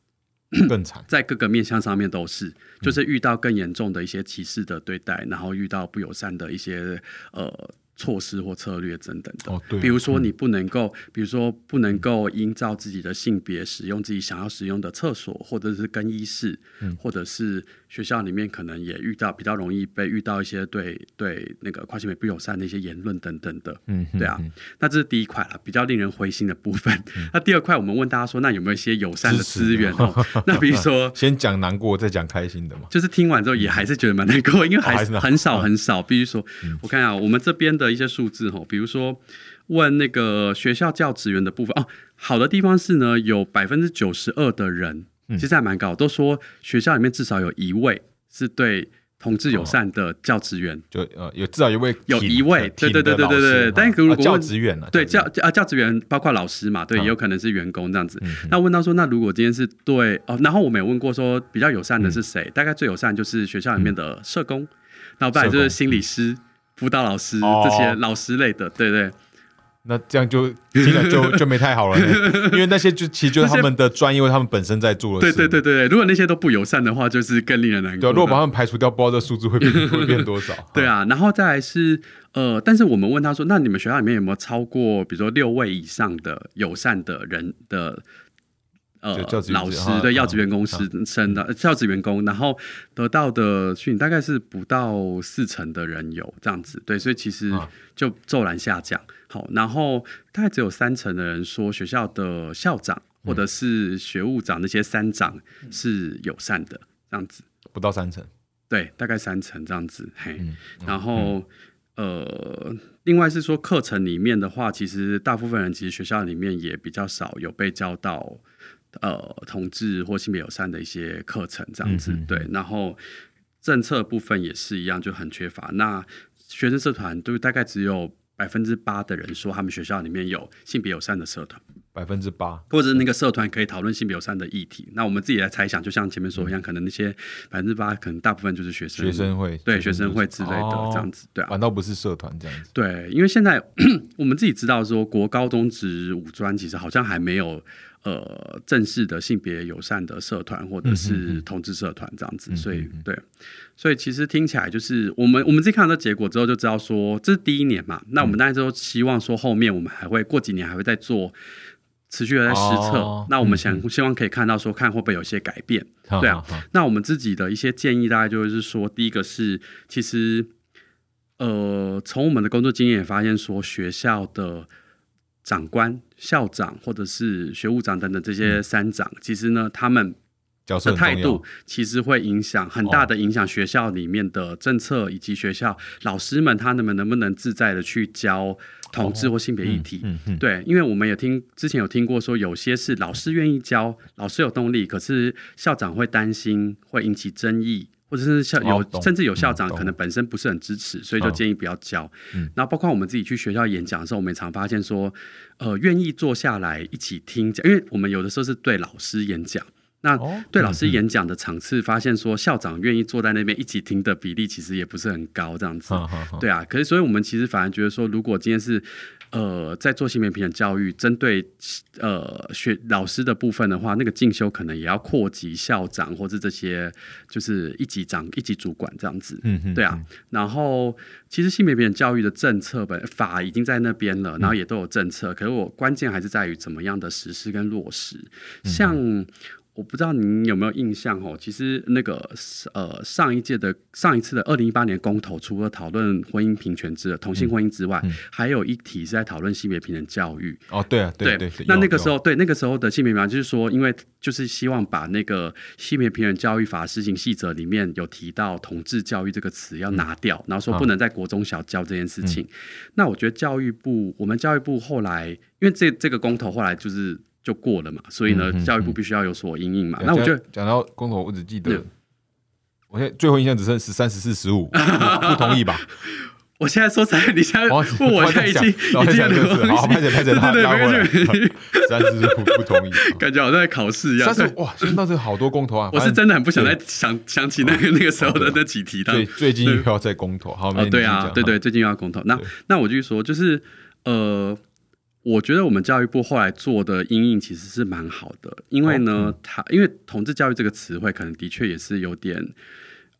更惨，在各个面向上面都是，嗯。就是遇到更严重的一些歧视的对待，然后遇到不友善的一些呃措施或策略等等的。哦对啊，比如说，你不能够，比如说不能够依照自己的性别使用自己想要使用的厕所，或者是更衣室，嗯。或者是学校里面可能也遇到比较容易被遇到一些对对那个跨性别不友善的一些言论等等的。嗯，嗯对啊嗯那这是第一块了，比较令人灰心的部分。那第二块，我们问大家说，那有没有一些友善的资源哦？那比如说，先讲难过，再讲开心的嘛。就是听完之后也还是觉得蛮难过，因为还是 很少嗯很少。比如说，我看啊，我们这边的一些数字哈，比如说问那个学校教职员的部分哦，好的地方是呢，有百分之九十二的人，嗯其实还蛮高，都说学校里面至少有一位是对同志友善的教职员。就呃有至少一位有一位对对对对对对但如果教职员呢，对教职啊教职员包括老师嘛，对，嗯。也有可能是员工这样子。嗯那问到说，那如果今天是对哦，然后我们有问过说比较友善的是嗯谁？大概最友善就是学校里面的社工，然后不然就是心理师、辅导老师哦。这些老师类的，对对那这样就听了就就没太好了呢，因为那些就其实就是他们的专业，或他们本身在做的对事。对对对对。如果那些都不友善的话，就是更令人难对啊，过的。如果把他们排除掉，不知道这数字会变 会变多少。对啊，然后再来是呃，但是我们问他说，那你们学校里面有没有超过比如说六位以上的友善的人的呃老师对要职员工师生的教职员工，然后得到的训大概是不到四成的人有这样子，对，所以其实啊就骤然下降。好，然后大概只有三成的人说学校的校长或者是学务长那些三长是友善的这样子。不到三成。对，大概三成这样子，嘿，嗯然后、呃，另外是说课程里面的话，其实大部分人其实学校里面也比较少有被教到呃同志或性别友善的一些课程这样子，对，然后政策部分也是一样，就很缺乏。那学生社团都大概只有百分之八的人说他们学校里面有性别友善的社团。百分之八，或者是那个社团可以讨论性别友善的议题。那我们自己来猜想，就像前面说一样，可能那些百分之八，可能大部分就是学生、学生会对学生会之类的哦这样子，对啊。反倒不是社团这样子。对，因为现在 我们自己知道说，国高中职五专其实好像还没有呃正式的性别友善的社团或者是同志社团这样子，所以对，所以其实听起来就是我们我们自己看到结果之后就知道说这是第一年嘛，那我们当然都希望说后面我们还会过几年还会再做。持续的在实测，那我们想希望可以看到说，看会不会有些改变，对啊。那我们自己的一些建议，大概就是说，第一个是，其实，呃，从我们的工作经验也发现说，学校的长官、校长或者是学务长等等这些三长，其实呢，他们。的态度其实会影响很大的影响学校里面的政策，以及学校老师们他们能不能自在的去教同志或性别议题。对，因为我们也听之前有听过说，有些是老师愿意教，老师有动力，可是校长会担心会引起争议，或者是校有甚至有校长可能本身不是很支持，所以就建议不要教。然后包括我们自己去学校演讲的时候，我们也常发现说，呃，愿意坐下来一起听讲，因为我们有的时候是对老师演讲。那对老师演讲的场次，发现说校长愿意坐在那边一起听的比例，其实也不是很高，这样子。对啊，可是所以我们其实反而觉得说，如果今天是呃在做性别平等教育，针对呃学老师的部分的话，那个进修可能也要扩及校长或者这些就是一级长、一级主管这样子。嗯嗯，对啊。然后其实性别平等教育的政策本法已经在那边了，然后也都有政策，可是我关键还是在于怎么样的实施跟落实，像。我不知道您有没有印象哦，其实那个呃上一届的上一次的二零一八年公投，除了讨论婚姻平权之同性婚姻之外，还有一题是在讨论性别平等教育。哦，对啊，对对。那那个时候，对那个时候的性别平等，就是说，因为就是希望把那个性别平等教育法施行细则里面有提到同志教育这个词要拿掉，然后说不能在国中小教这件事情。那我觉得教育部，我们教育部后来，因为这这个公投后来就是。就过了嘛，所以呢，教育部必须要有所应应嘛。那我就讲到公投，我只记得，我现在最后印象只剩十三、十四、十五，不同意吧？我现在说起来，你现在问我，现在已经已经好，拍着拍着，对对对，三十四不同意，感觉好像在考试一样。三十哇，现在这好多公投啊！我是真的很不想再想想起那个那个时候的那几题。对，最近又要再公投，好，对啊，对对，最近又要公投。那那我就说，就是呃。我觉得我们教育部后来做的阴影其实是蛮好的，因为呢，他因为同志教育这个词汇可能的确也是有点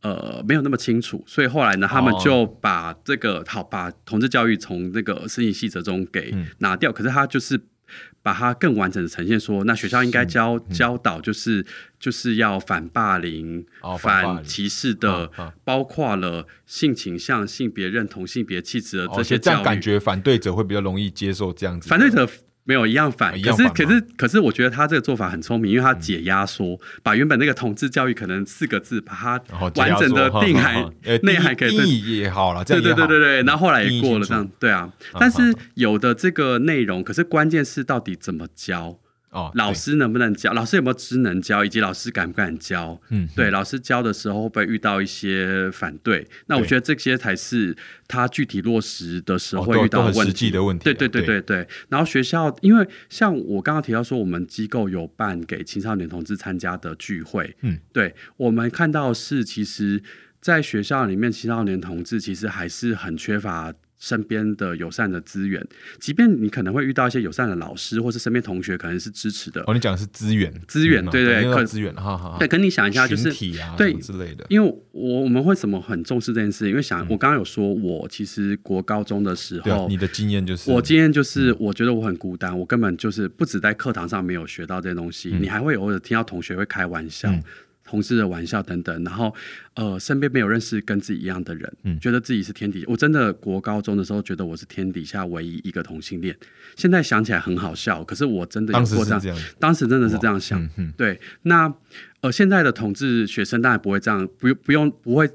呃没有那么清楚，所以后来呢，他们就把这个好把同志教育从那个申请细则中给拿掉，可是他就是。把它更完整的呈现，说那学校应该教教导，就是就是要反霸凌、反歧视的，包括了性倾向、性别认同、性别气质的这些教育。感觉反对者会比较容易接受这样子。反对者。没有一样反，可是可是可是，我觉得他这个做法很聪明，因为他解压缩，把原本那个统治教育可能四个字，把它完整的定涵 内涵可以定义也好了，对对对对对，然后后来也过了这样，对啊，但是有的这个内容，可是关键是到底怎么教。哦，老师能不能教？老师有没有职能教？以及老师敢不敢教？嗯，对，老师教的时候会不会遇到一些反对？那我觉得这些才是他具体落实的时候会遇到问题的问题。对对对对对。然后学校，因为像我刚刚提到说，我们机构有办给青少年同志参加的聚会。嗯，对，我们看到是其实，在学校里面，青少年同志其实还是很缺乏。身边的友善的资源，即便你可能会遇到一些友善的老师，或是身边同学可能是支持的。哦，你讲的是资源，资源，对对，可资源，哈哈。对，跟你想一下，就是对之类的。因为我我们会怎么很重视这件事？因为想，我刚刚有说，我其实国高中的时候，你的经验就是，我经验就是，我觉得我很孤单，我根本就是不止在课堂上没有学到这些东西，你还会偶尔听到同学会开玩笑。同事的玩笑等等，然后呃，身边没有认识跟自己一样的人，嗯，觉得自己是天底。我真的国高中的时候觉得我是天底下唯一一个同性恋，现在想起来很好笑，可是我真的有过这样，当时真的是这样想。对，那呃，现在的同志学生当然不会这样，不用不用不会。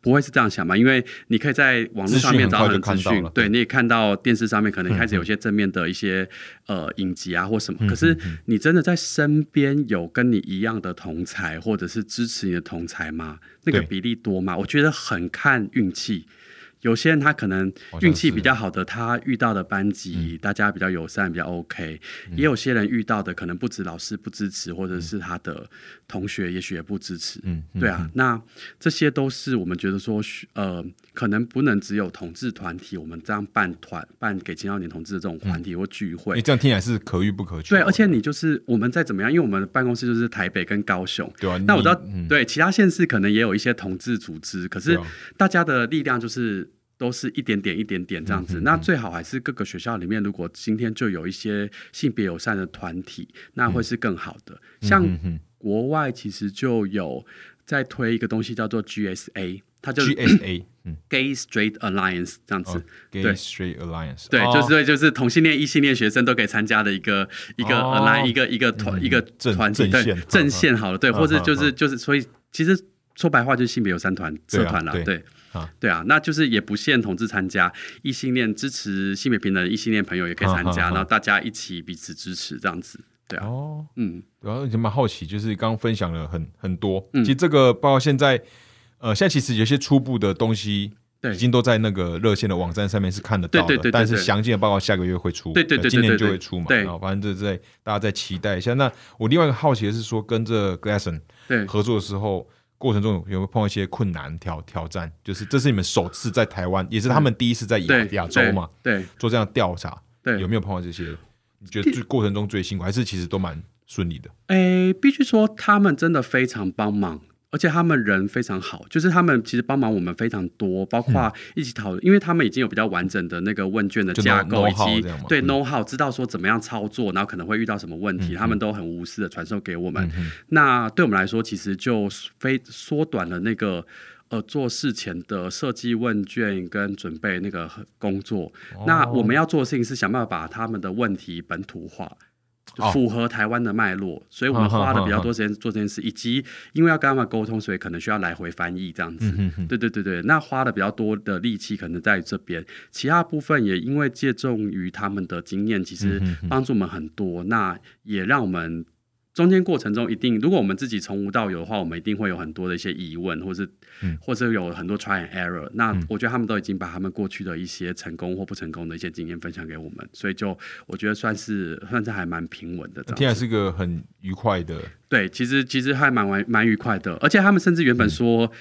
不会是这样想吧？因为你可以在网络上面找很多资讯，对，你也看到电视上面可能开始有些正面的一些呃影集啊或什么。可是你真的在身边有跟你一样的同才，或者是支持你的同才吗？那个比例多吗？我觉得很看运气。有些人他可能运气比较好的，他遇到的班级、大家比较友善，比较 OK。也有些人遇到的可能不止老师不支持，或者是他的同学也许也不支持。嗯，嗯对啊，那这些都是我们觉得说，呃，可能不能只有同志团体，我们这样办团办给青少年同志的这种团体或聚会。你这样听起来是可遇不可求。对，而且你就是我们再怎么样，因为我们的办公室就是台北跟高雄，对啊，那我知道，嗯对其他县市可能也有一些同志组织，可是大家的力量就是都是一点点、一点点这样子。那最好还是各个学校里面，如果今天就有一些性别友善的团体，那会是更好的。像国外其实就有在推一个东西叫做 GSA，它就是 GSA，嗯，Gay Straight Alliance 这样子。哦，Gay 对。Straight Alliance，对，哦。就是对，就是同性恋、异性恋学生都可以参加的一个一个哦。align 一个一个团嗯一个团体，对阵线好了，对，嗯或者嗯就是就是，所以其实说白话就是性别友善团社团啦，对。对啊，对啊，那就是也不限同志参加，异性恋支持性别平等，异性恋朋友也可以参加，然后大家一起彼此支持这样子，对啊，哦，嗯，然后就蛮好奇，就是刚刚分享了很很多，嗯。其实这个包括现在，呃，现在其实有些初步的东西。对。已经都在那个热线的网站上面是看得到的，对对对对但是对详尽的报告下个月会出，对对对对今年就会出嘛，对。然后反正就是在大家再期待一下。那我另外一个好奇的是说，跟这 Glasson 对。合作的时候，过程中有有没有碰到一些困难挑挑战？就是这是你们首次在台湾，也是他们第一次在亚亚洲嘛对做这样调查，对，有没有碰到这些？你觉得最过程中最辛苦，还是其实都蛮顺利的？诶，必须说他们真的非常帮忙，而且他们人非常好，就是他们其实帮忙我们非常多，包括一起讨论，因为他们已经有比较完整的那个问卷的架构，以 know-how 及对嗯 know how 知道说怎么样操作，然后可能会遇到什么问题，嗯他们都很无私的传授给我们。嗯那对我们来说，其实就非缩短了那个。呃，做事前的设计问卷跟准备那个工作，那哦我们要做的事情是想办法把他们的问题本土化，符合台湾的脉络，所以我们花了比较多时间做这件事，以及因为要跟他们沟通，所以可能需要来回翻译这样子。对对对对，那花的比较多的力气可能在于这边，其他部分也因为借重于他们的经验，其实帮助我们很多，那也让我们。中间过程中一定，如果我们自己从无到有的话，我们一定会有很多的一些疑问，或是，嗯或者有很多 try and error。那嗯我觉得他们都已经把他们过去的一些成功或不成功的一些经验分享给我们，所以就我觉得算是算是还蛮平稳的这样子。听起来是个很愉快的，对，其实其实还蛮蛮蛮愉快的，而且他们甚至原本嗯说，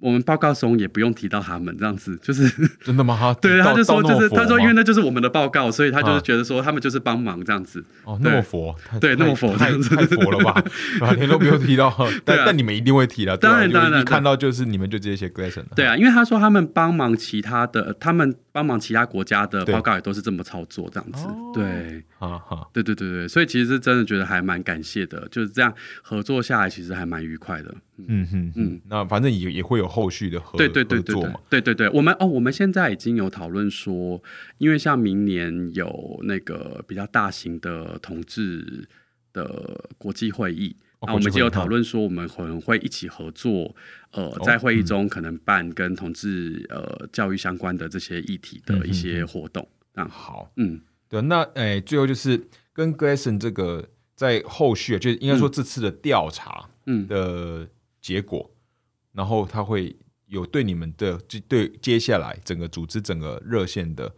我们报告中也不用提到他们这样子，就是 真的吗？他对，到他就说就是他说，因为那就是我们的报告，所以他就是啊觉得说他们就是帮忙这样子。哦那么佛，对那么佛太这样子太佛了吧？啊，连都不用提到，但啊但你们一定会提了，对吧当然当然一看到就是你们就直接写 Glasson 了，对啊，因为他说他们帮忙其他的，他们帮忙其他国家的报告也都是这么操作这样子。哦。对，哈哈，对对对对，所以其实真的觉得还蛮感谢的，就是这样合作下来，其实还蛮愉快的。嗯。哼嗯，那反正也也会有后续的合对对对对对对对，我们哦，我们现在已经有讨论说，因为像明年有那个比较大型的同志的国际会议。哦那我们就有讨论说，我们可能会一起合作，呃，哦在会议中可能办跟同志呃教育相关的这些议题的一些活动。那，好，嗯，对，那诶，最后就是跟 Glasson 这个在后续，就是应该说这次的调查嗯。的结果，然后他会有对你们的就对接下来整个组织整个热线的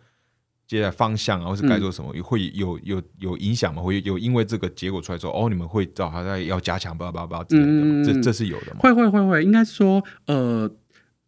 接下来方向啊，或是该做什么，会有有有影响吗？会有因为这个结果出来之后，哦，你们会找他在要加强叭叭叭之类的吗，嗯这这是有的吗？会会会会，应该说呃。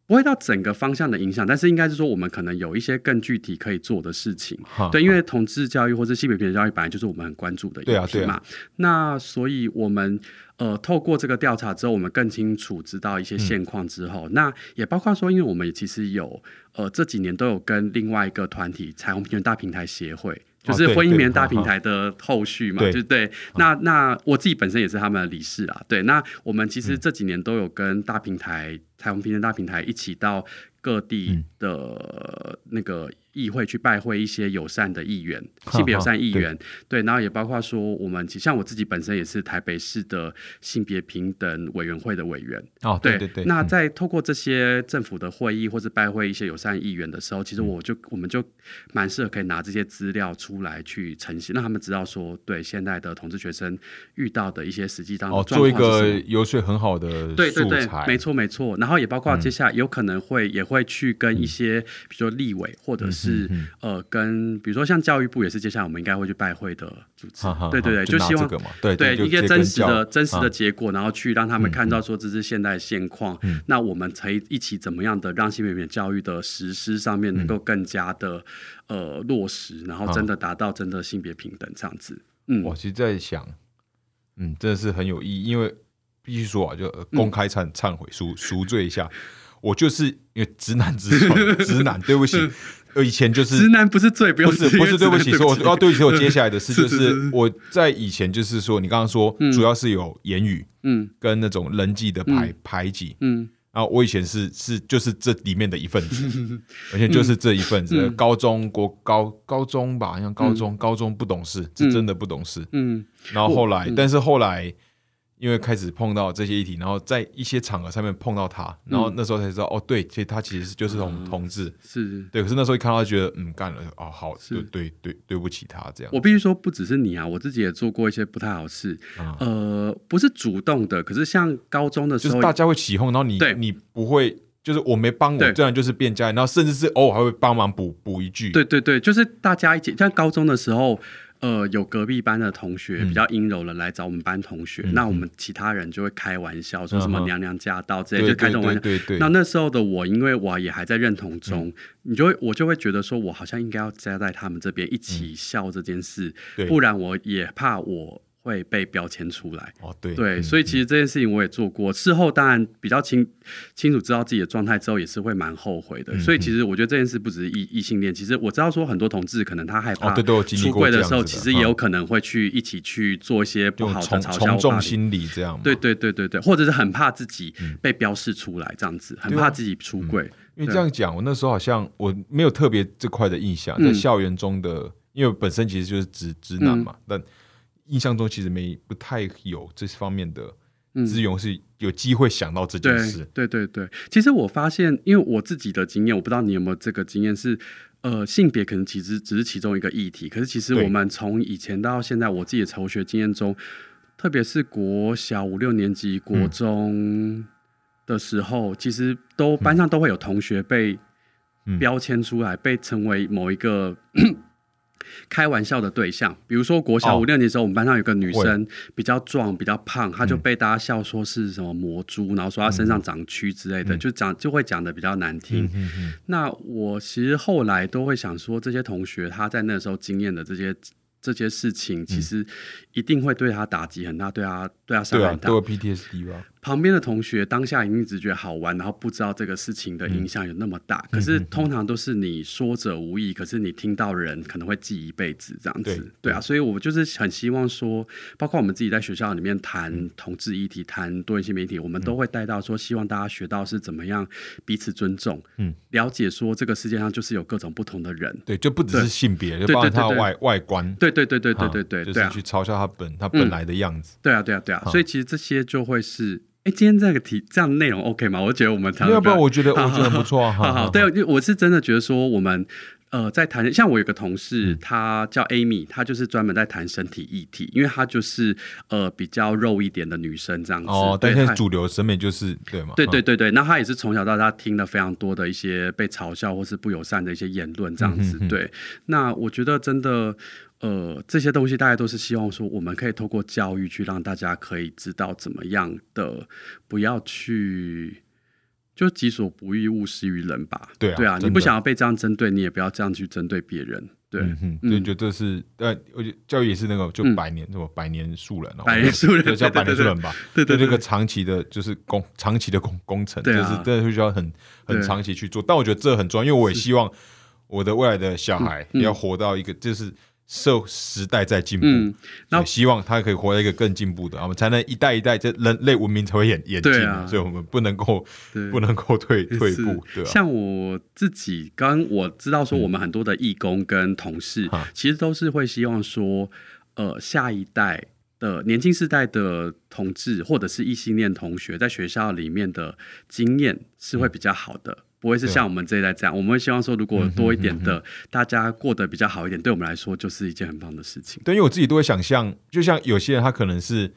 不会到整个方向的影响，但是应该是说我们可能有一些更具体可以做的事情。对，因为同志教育或者性别平等教育本来就是我们很关注的议对啊对啊题嘛。那所以我们呃透过这个调查之后，我们更清楚知道一些现况之后，那也包括说，因为我们其实有呃这几年都有跟另外一个团体彩虹平权大平台协会。就是婚姻棉大平台的后续嘛，对就对。那那我自己本身也是他们的理事啊，对。那我们其嗯实这几年都有跟大平台、彩虹平权大平台一起到各地嗯。的那个议会去拜会一些友善的议员，性别友善议员，对，然后也包括说我们像我自己本身也是台北市的性别平等委员会的委员，哦，对对对。那在透过这些政府的会议或是拜会一些友善议员的时候，其实我就我们就蛮适合可以拿这些资料出来去呈现，让他们知道说，对现在的同志学生遇到的一些实际当哦，做一个游说很好的对对对，没错没错。然后也包括接下来有可能会也会去跟一些比如说立委或者是呃跟比如说像教育部也是接下来我们应该会去拜会的组织，对对对，就希望对对一些真实的真实的结果，然后去让他们看到说这是现在现况，那我们才一起怎么样的让性别平教育的实施上面能够更加的呃落实，然后真的达到真的性别平等这样子。嗯，我其实在想，嗯，真的是很有意义，因为必须说啊，就公开忏忏悔赎赎罪一下。我就是因为直男直爽，直男，对不起，呃，以前就是直男不是罪，不是不是对不起，说我要对不起我接下来的事，就是我在以前就是说，你刚刚说主要是有言语，嗯，跟那种人际的排排挤，嗯，然后我以前是是就是这里面的一份子，而且就是这一份子，高中国高高中吧，好像高中高中不懂事，是真的不懂事，嗯，然后后来，但是后来。因为开始碰到这些议题，然后在一些场合上面碰到他，然后那时候才知道，哦，对，其实他其实就是同同志，是对。可是那时候一看到，觉得嗯，干了，哦，好，对对对，对不起他这样。我必须说，不只是你啊，我自己也做过一些不太好事，呃，不是主动的，可是像高中的时候，大家会起哄，然后你你不会，就是我没帮我，这样就是变家，然后甚至是偶尔还会帮忙补补一句。对对对，就是大家一起，像高中的时候。呃，有隔壁班的同学比较阴柔的来找我们班同学，那我们其他人就会开玩笑说什么娘娘驾到之类，就开这种玩笑。那那时候的我，因为我也还在认同中，你就会我就会觉得说，我好像应该要加在他们这边一起笑这件事，不然我也怕我。会被标签出来哦，对对，所以其实这件事情我也做过，事后当然比较清清楚知道自己的状态之后，也是会蛮后悔的。所以其实我觉得这件事不只是异异性恋，其实我知道说很多同志可能他害怕出柜的时候，其实也有可能会去一起去做一些不好的嘲笑、从心理这样。对对对对对，或者是很怕自己被标示出来这样子，很怕自己出柜。因为这样讲，我那时候好像我没有特别这块的印象，在校园中的，因为本身其实就是直直男嘛，但。印象中其实没不太有这方面的资源，是有机会想到这件事。对对对，其实我发现，因为我自己的经验，我不知道你有没有这个经验，是呃，性别可能其实只是其中一个议题。可是其实我们从以前到现在，我自己的求学经验中，特别是国小五六年级、国中的时候，其实都班上都会有同学被标签出来，被称为某一个。开玩笑的对象，比如说国小五六年的时候，我们班上有个女生比较壮、比较胖，她就被大家笑说是什么魔猪，然后说她身上长蛆之类的，就讲就会讲的比较难听。那我其实后来都会想说，这些同学他在那时候经验的这些。这些事情其实一定会对他打击很大，对他对他伤害很大。都有 PTSD 吧？旁边的同学当下一定只觉得好玩，然后不知道这个事情的影响有那么大。可是通常都是你说者无意，可是你听到人可能会记一辈子这样子。对啊，所以我就是很希望说，包括我们自己在学校里面谈同志议题、谈多元性媒体，我们都会带到说，希望大家学到是怎么样彼此尊重，嗯，了解说这个世界上就是有各种不同的人。对，就不只是性别，就包括他外外观。对。对对对对对对，就是去嘲笑他本他本来的样子。对啊对啊对啊，所以其实这些就会是，哎，今天这个题这样内容 OK 吗？我觉得我们谈要不要我觉得我觉得不错。好好，对，我是真的觉得说我们。呃，在谈像我有个同事，她叫 Amy，她就是专门在谈身体议题，因为她就是呃比较肉一点的女生这样子。哦，但是主流审美就是对吗？对对对对，那她也是从小到大听了非常多的一些被嘲笑或是不友善的一些言论这样子。对，那我觉得真的呃这些东西，大家都是希望说，我们可以透过教育去让大家可以知道怎么样的，不要去。就己所不欲，勿施于人吧。对啊，对啊，你不想要被这样针对，你也不要这样去针对别人。对，嗯，就觉得这是，呃，我觉得教育也是那个，就百年什么百年树人哦，百年树人叫百年树人吧。对对，那个长期的，就是工长期的工工程，就是真的会需要很很长期去做。但我觉得这很重要，因为我也希望我的未来的小孩要活到一个，就是社时代在进步，嗯，那希望他可以活在一个更进步的，我们才能一代一代，这人类文明才会演演进啊。所以我们不能够对。不能够退退步，对吧？像我自己，刚我知道说，我们很多的义工跟同事，哈。其实都是会希望说，呃，下一代的年轻世代的同志或者是异性恋同学，在学校里面的经验是会比较好的。不会是像我们这一代这样，我们会希望说，如果多一点的，大家过得比较好一点，对我们来说就是一件很棒的事情。对，因为我自己都会想象，就像有些人他可能是，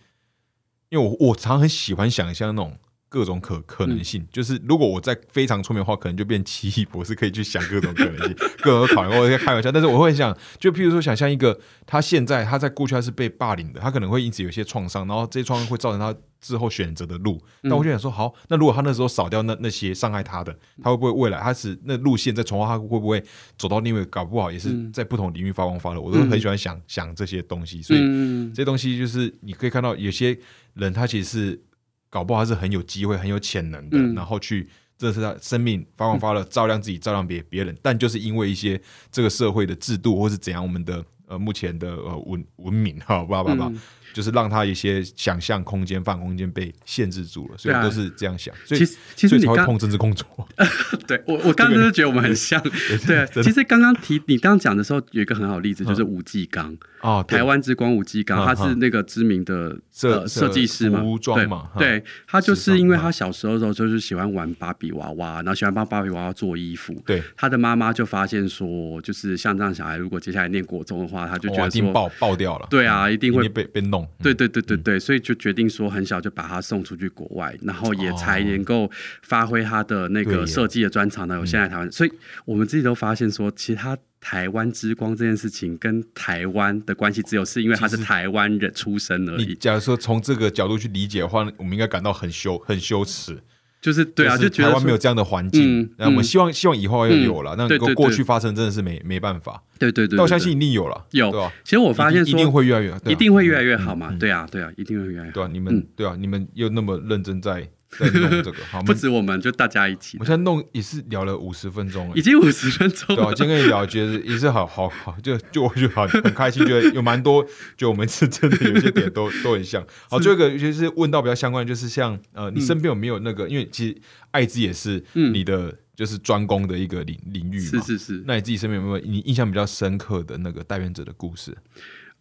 因为我我常很喜欢想象那种各种可可能性，就是如果我在非常聪明的话，可能就变奇异博士，可以去想各种可能性，各种考量，我在开玩笑，但是我会想，就譬如说想象一个他现在他在过去他是被霸凌的，他可能会因此有些创伤，然后这些创伤会造成他之后选择的路。那我就想说，好，那如果他那时候扫掉那那些伤害他的，他会不会未来他是那路线再重画，他会不会走到另外搞不好也是在不同领域发光发热？我都很喜欢想想这些东西，所以嗯，这些东西就是你可以看到有些人他其实是搞不好他是很有机会、很有潜能的，嗯。然后去这是他生命发光发热，照亮自己，照亮别别人，但就是因为一些这个社会的制度或是怎样，我们的呃目前的呃文文明哈，叭叭叭嗯，就是让他一些想象空间、发展空间被限制住了，所以都是这样想，所以其实其实你会碰政治工作，对我，我刚刚真的觉得我们很像。对，其实刚刚提你刚刚讲的时候，有一个很好的例子，就是吴继刚，哦，台湾之光吴继刚，嗯他是那个知名的设呃设计师嘛，服装嘛对，对他就是因为他小时候的时候就是喜欢玩芭比娃娃，然后喜欢帮芭比娃娃做衣服。对，他的妈妈就发现说，就是像这样小孩，如果接下来念国中的话，他就觉，得爆爆掉了，对啊，一定会被被弄，对对对对对，所以就决定说很小就把他送出去国外，然后也才能够发挥他的那个设计的专长呢。有现在台湾，所以我们自己都发现说，其实他台湾之光这件事情跟台湾的关系，只有是因为他是台湾人出身而你已。假如说从这个角度去理解的话，我们应该感到很羞很羞耻。就是对啊，就就是觉得台湾没有这样的环境嗯，那我们嗯希望希望以后要有了。那对对对过去发生真的是没没办法，对对对，对但我相信一定有了，有对吧？其实我发现一定会越来越，一定会越来越好嘛。对啊，对啊，一定会越来越好。对啊，你们嗯对啊，你们又那么认真在在弄这个，好，不们止我们，就大家一起我，现在弄也是聊了五十分钟了已。经五十分钟对啊，今天跟你聊，觉得也是好好 好，就就我就好很开心，觉得有蛮多，就我们是真的有些点都 都很像。好，最后一个就是问到比较相关，就是像呃，你身边有没有那个？因为其实艾滋也是嗯你的就是专攻的一个领领域嘛。是是是，那你自己身边有没有你印象比较深刻的那个代言者的故事？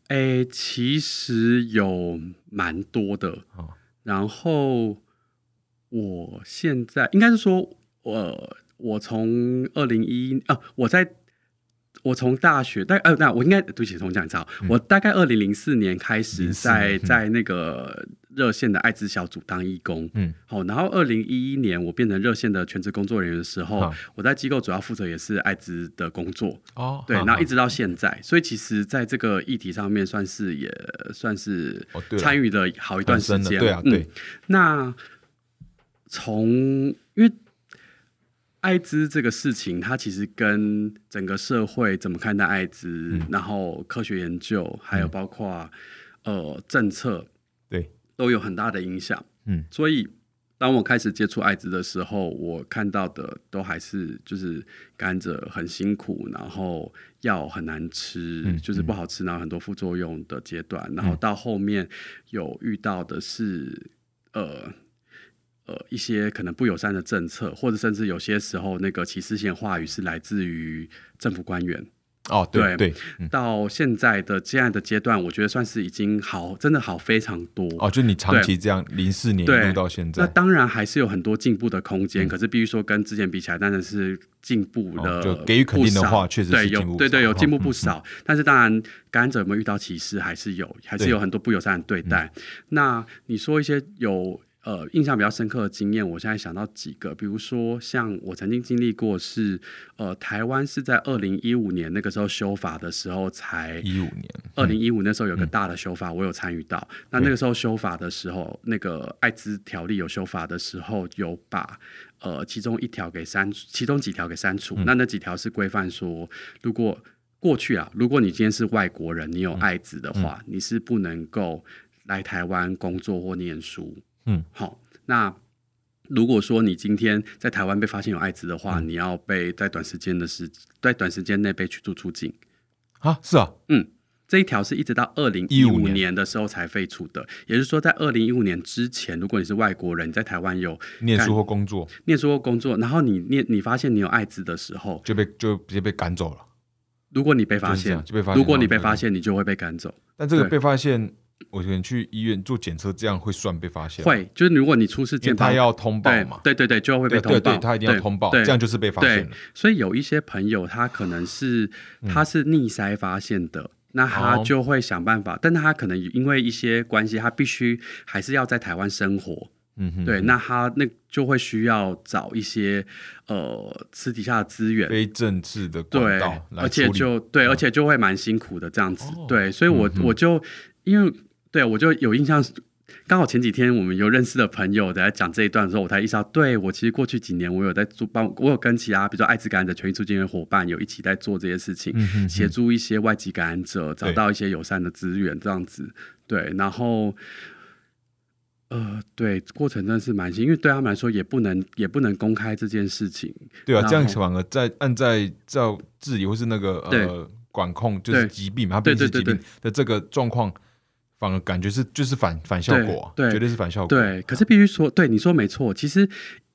诶，其实有蛮多的。哦然后我现在应该是说，我我从二零一啊，我在我从大学大呃，那我应该对不起，重讲一次啊，我大概二零零四年开始在嗯。在那个热线的艾滋小组当义工，嗯，好，然后二零一一年我变成热线的全职工作人员的时候，我在机构主要负责也是艾滋的工作，哦，对，然后一直到现在，所以其实在这个议题上面，算是也算是参与了好一段时间。对啊，嗯。对，那从因为艾滋这个事情，它其实跟整个社会怎么看待艾滋，嗯。然后科学研究，还有包括、呃政策，对，都有很大的影响。嗯，所以当我开始接触艾滋的时候，我看到的都还是就是甘蔗很辛苦，然后药很难吃，嗯就是不好吃，然后很多副作用的阶段，然后到后面有遇到的是呃。呃，一些可能不友善的政策，或者甚至有些时候那个歧视性话语是来自于政府官员。哦，对对到现在的这样的阶段，我觉得算是已经好，真的好非常多。哦，就你长期这样，零四年一路到现在那，当然还是有很多进步的空间，嗯可是必须说跟之前比起来，当然是进步了、哦就给予肯定的话确实是对进步对对有进步不少。但是当然，感染者有没有遇到歧视，还是有，还是有很多不友善的对待。那你说一些有。呃，印象比较深刻的经验，我现在想到几个，比如说像我曾经经历过是，呃，台湾是在二零一五年那个时候修法的时候才一五年，二零一五那时候有个大的修法，我有参与到。那那个时候修法的时候，那个艾滋条例有修法的时候，有把呃其中一条给删，其中几条给删除。那那几条是规范说，如果过去啊，如果你今天是外国人，你有艾滋的话，你是不能够来台湾工作或念书。嗯，好，那。如果说你今天在台湾被发现有艾滋的话，嗯你要被在短时间的时在短时间内被驱逐出境。啊，是啊，嗯，这一条是一直到二零一五年的时候才废除的，也就是说，在二零一五年之前，如果你是外国人，你在台湾有念书或工作，念书或工作，然后你念你发现你有艾滋的时候，就被就直接被赶走了。如果你被发现，就被发现。如果你被发现，你就会被赶走。但这个被发现，我可能去医院做检测，这样会算被发现？会，就是如果你出示健他要通报嘛？对对对，就会被通报对。他一定要通报，这样就是被发现了。所以有一些朋友，他可能是他是逆筛发现的。那他就会想办法，但他可能因为一些关系，他必须还是要在台湾生活。嗯哼，对，那他那就会需要找一些呃私底下的资源，非政治的管道而且就对，而且就会蛮辛苦的这样子。对，所以我我就因为对我就有印象。刚好前几天我们有认识的朋友在讲这一段的时候，我才意识到，对我其实过去几年我有在做帮，我有跟其他比如说艾滋感染者权益促进的伙伴有一起在做这些事情，协助一些外籍感染者找到一些友善的资源，这样子。对，然后，呃，对，过程真的是蛮辛，因为对他们来说也不能也不能公开这件事情。对啊，这样反而在按在照治理或是那个呃管控就是疾病嘛，它不是疾病的这个状况。反而感觉是就是反反效果，对，绝对是反效果。对，可是必须说，对你说没错。其实，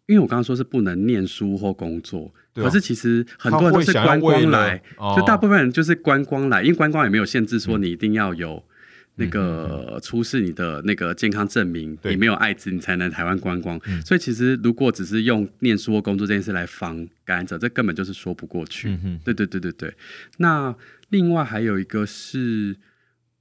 因为我刚刚说是不能念书或工作，可是其实很多人都是观光来，就大部分人就是观光来，因为观光也没有限制说你一定要有那个出示你的那个健康证明，你没有艾滋你才能台湾观光。所以其实如果只是用念书或工作这件事来防感染者，这根本就是说不过去。对对对对对。那另外还有一个是。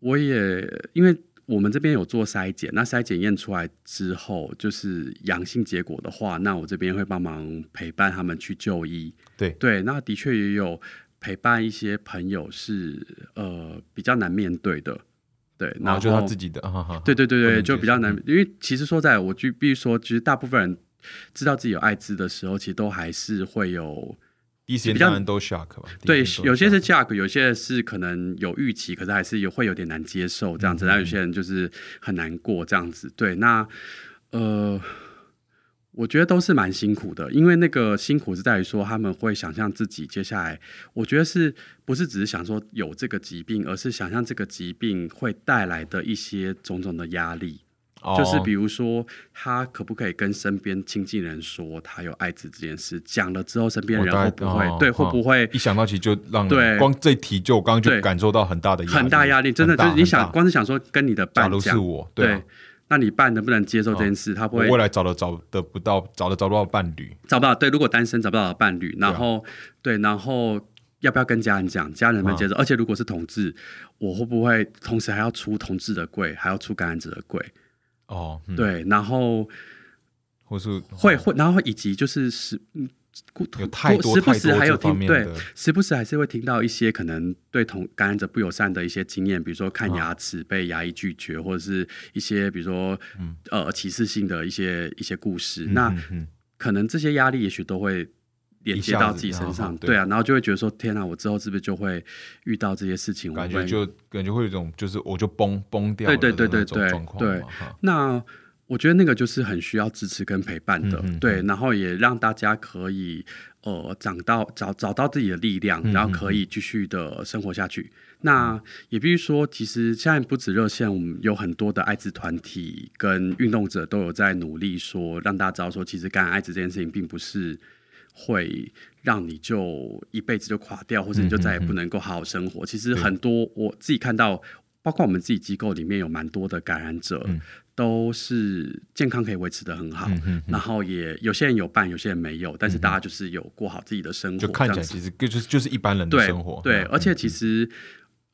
我也因为我们这边有做筛检，那筛检验出来之后就是阳性结果的话，那我这边会帮忙陪伴他们去就医。对对，那的确也有陪伴一些朋友是呃比较难面对的，对，然后就他自己的，对对对对，就比较难，因为其实说在我就必须说，其实大部分人知道自己有艾滋的时候，其实都还是会有。比较都 shock 吧，对，有些是 shock，有些是可能有预期，可是还是有会有点难接受这样子。那有些人就是很难过这样子。对，那呃，我觉得都是蛮辛苦的，因为那个辛苦是在于说他们会想象自己接下来，我觉得是不是只是想说有这个疾病，而是想象这个疾病会带来的一些种种的压力。就是比如说，他可不可以跟身边亲近人说他有艾滋这件事？讲了之后，身边人会不会对？会不会一想到起就让对光这题就我刚刚就感受到很大的很大压力，真的就是你想光是想说跟你的伴如是我，对，那你伴能不能接受这件事？他不会未来找的找得不到，找的找不到伴侣，找不到对。如果单身找不到伴侣，然后对，然后要不要跟家人讲？家人能不能接受？而且如果是同志，我会不会同时还要出同志的柜，还要出感染者的柜？哦，对，然后或是会会，然后以及就是时嗯，有太多时不时还有听对，时不时还是会听到一些可能对同感染者不友善的一些经验，比如说看牙齿被牙医拒绝，或者是一些比如说呃歧视性的一些一些故事。那可能这些压力也许都会连接到自己身上，对啊，然后就会觉得说天哪，我之后是不是就会遇到这些事情？感觉就感觉会有一种就是我就崩崩掉，对对对对对对。那我觉得那个就是很需要支持跟陪伴的，对，然后也让大家可以呃长到找找到自己的力量，然后可以继续的生活下去。那也必须说，其实现在不止热线，我们有很多的艾滋团体跟运动者都有在努力说，让大家知道说，其实感染艾滋这件事情并不是会让你就一辈子就垮掉，或者你就再也不能够好好生活。其实很多我自己看到，包括我们自己机构里面有蛮多的感染者。都是健康可以维持的很好，然后也有些人有伴，有些人没有，但是大家就是有过好自己的生活，就看起来其实就是就是一般人的生活。对，而且其实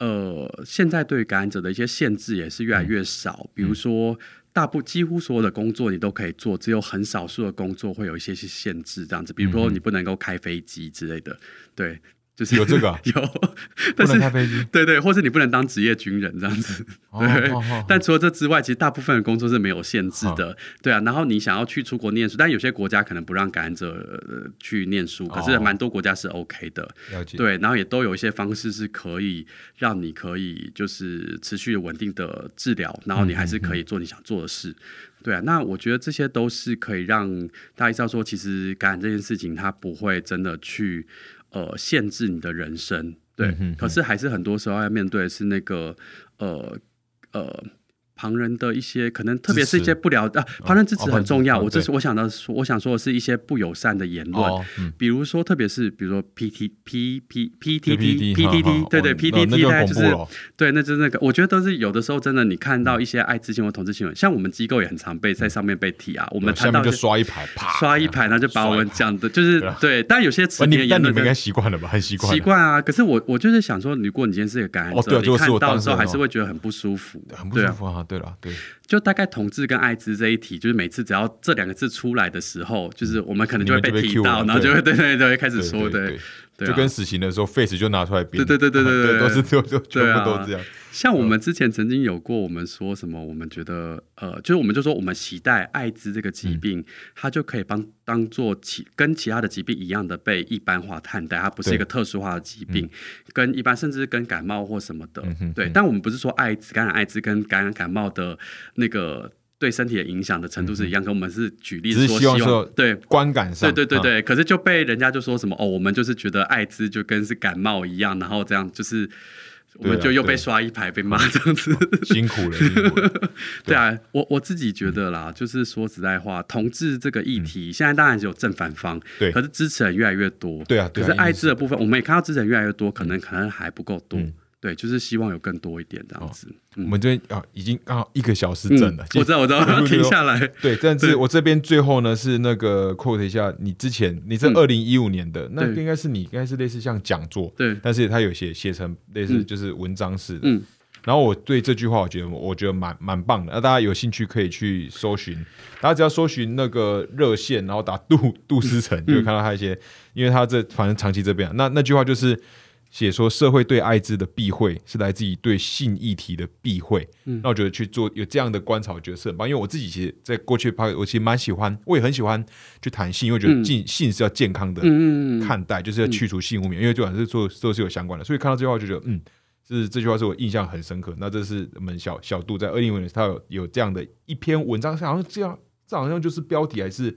呃，现在对感染者的一些限制也是越来越少，比如说大部几乎所有的工作你都可以做，只有很少数的工作会有一些些限制，这样子，比如说你不能够开飞机之类的，对。就是有这个 有，但是开飞机，对对，或是你不能当职业军人这样子，对。但除了这之外，其实大部分的工作是没有限制的，对啊。然后你想要去出国念书，但有些国家可能不让感染者去念书，可是蛮多国家是 OK 的，对。然后也都有一些方式是可以让你可以就是持续稳定的治疗，然后你还是可以做你想做的事，对啊。那我觉得这些都是可以让大家知道说，其实感染这件事情它不会真的去。呃，限制你的人生，对，嗯哼可是还是很多时候要面对的是那个呃呃。旁人的一些可能，特别是一些不了啊，旁人支持很重要。哦我这是我想到说，我想说的是一些不友善的言论，哦，嗯比如说，特别是比如说 P T P P P T PPT T P T T，对对哦 P 那 T 那 T，就大概就是对，那就是那个，我觉得都是有的时候真的，你看到一些艾滋新闻、同志新闻，像我们机构也很常被在上面被提啊，我们下面就谈到一些刷一排，啪刷一排，然后就把我们讲的，就是对但有些哦词典言论你但你们应该习惯了吧？很习惯，习惯啊。可是我我就是想说，如果你今天是一个感染者，你看到的时候还是会觉得很不舒服，对啊。很不舒服啊。对了，对，就大概同志跟艾滋这一题，就是每次只要这两个字出来的时候，就是我们可能就会被提到，然后就会对。对对，会开始说对。就跟死刑的时候，face 就拿出来编，对对对对对对 都是都都全部都这样。像我们之前曾经有过，我们说什么？我们觉得，呃，就是我们就说，我们期待艾滋这个疾嗯病，它就可以帮当做其跟其他的疾病一样的被一般化看待，它不是一个特殊化的疾病，跟一般甚至跟感冒或什么的，对。但我们不是说艾滋感染艾滋跟感染感冒的那个对身体的影响的程度是一样，跟我们是举例说，希望对。观感上，啊，对对对对，可是就被人家就说什么哦，我们就是觉得艾滋就跟是感冒一样，然后这样就是我们就又被刷一排被骂这样子。辛苦了，辛苦了。对啊，我我自己觉得啦，就是说实在话，同志这个议题，现在当然只有正反方，嗯对可是支持人越来越多，对啊对啊可是艾一定滋的部分，我们也看到支持人越来越多，可能可能还不够多嗯，对，就是希望有更多一点这样子。我们这边啊，已经刚好一个小时整了，我知道，我知道，停下来。对，但是我这边最后呢是那个 quote 一下，你之前你是嗯二零一五年的，那对应该是你应该是类似像讲座，对，但是他有写写成类似嗯就是文章式的。嗯然后我对这句话，我觉得我觉得蛮蛮棒的。那大家有兴趣可以去搜寻，大家只要搜寻那个热线，然后打杜杜思成，就会看到他一些，因为他这反正长期这边啊，那那句话就是写说社会对艾滋的避讳是来自于对性议题的避讳。嗯那我觉得去做有这样的观察，我觉得是很棒。因为我自己其实在过去拍，我其实蛮喜欢，我也很喜欢去谈性，因为我觉得嗯性性是要健康的。看待，就是要去除性污名，因为这管是做都是有相关的，所以看到这句话就觉得，嗯，是这句话是我印象很深刻。那这是我们小小杜在二零五年他有有这样的一篇文章，好像这样，这好像就是标题还是，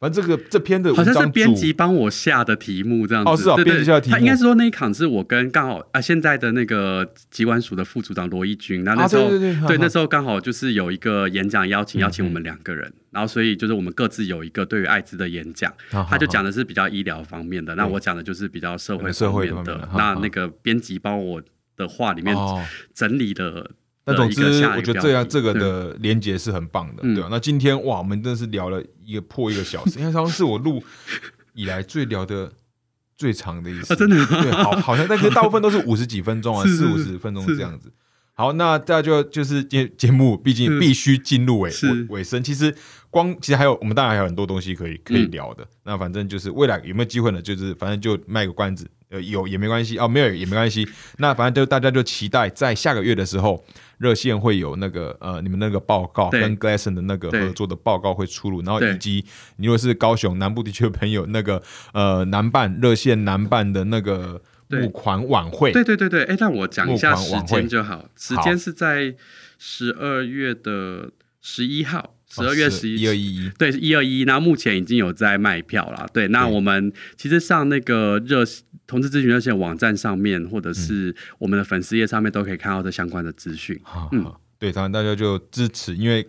反正这个这篇的好像是编辑帮我下的题目这样子。哦是哦对对编辑下的题目。他应该是说那一场是我跟刚好啊现在的那个疾管署的副组长罗义军，然后那啊，时候、对对对，哈哈。对那时候刚好就是有一个演讲邀请，嗯邀请我们两个人，然后所以就是我们各自有一个对于艾滋的演讲，他就讲的是比较医疗方面的，那我讲的就是比较社会社会方面的那那个编辑帮我的话里面哦。整理的。那总之我觉得这样这个的连接是很棒的，嗯。对吧、那今天哇，我们真的是聊了一个破一个小时，因为好像是我录以来最聊的最长的一次，啊真的吗？对，好，好像但是大部分都是五十几分钟啊，四五十分钟是。这样子。好，那大家就就是节节目，毕竟必须进入尾尾尾声。其实光其实还有我们当然还有很多东西可以可以嗯聊的。那反正就是未来有没有机会呢？就是反正就卖个关子，呃，有也没关系哦，没有也没关系。那反正就大家就期待在下个月的时候，热线会有那个呃你们那个报告跟 Glasson 的那个合作的报告会出炉，然后以及你如果是高雄南部地区的朋友，那个呃南办热线南办的那个对募款晚会，对对对对，哎，让我讲一下时间就好。时间是在十二月的十一号，十二月十哦一二一一，对，一二一。那目前已经有在卖票了。对，那我们其实上那个热同志咨询热线网站上面，或者是我们的粉丝页上面，都可以看到这相关的资讯。嗯嗯，对，当然大家就支持，因为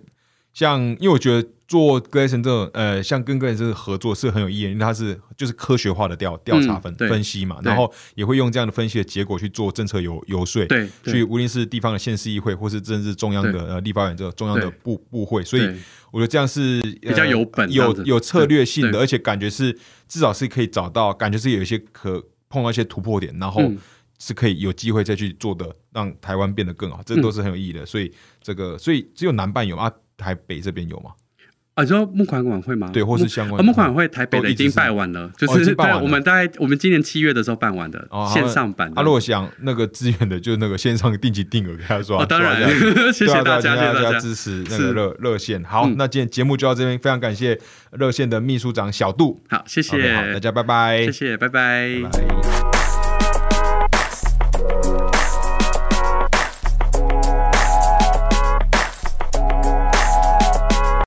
像因为我觉得做 Glasson 这种呃，像跟 Glasson 这个合作是很有意义，因为它是就是科学化的调调查分、对分析嘛，然后也会用这样的分析的结果去做政策游游说，对，去对无论是地方的县市议会，或是甚至中央的呃立法院这个中央的部部会，所以我觉得这样是比比较有本有有策略性的，而且感觉是至少是可以找到，感觉是有一些可碰到一些突破点，然后嗯是可以有机会再去做的，让台湾变得更好，这嗯都是很有意义的。所以这个，所以只有南办有？啊台北这边有吗？啊，你说募款晚会吗？对，或是相关的啊募款晚会台北的已经办完了，就是对，我们大概我们今年七月的时候办完的哦线上版的。啊，如果想那个资源的，就是那个线上定期定额，给他说，哦，当然 谢谢大家，谢谢大家。支持那是个热热线。好，嗯那今天节目就到这边，非常感谢热线的秘书长小杜。好，谢好，大，家拜拜，谢谢，拜拜拜拜。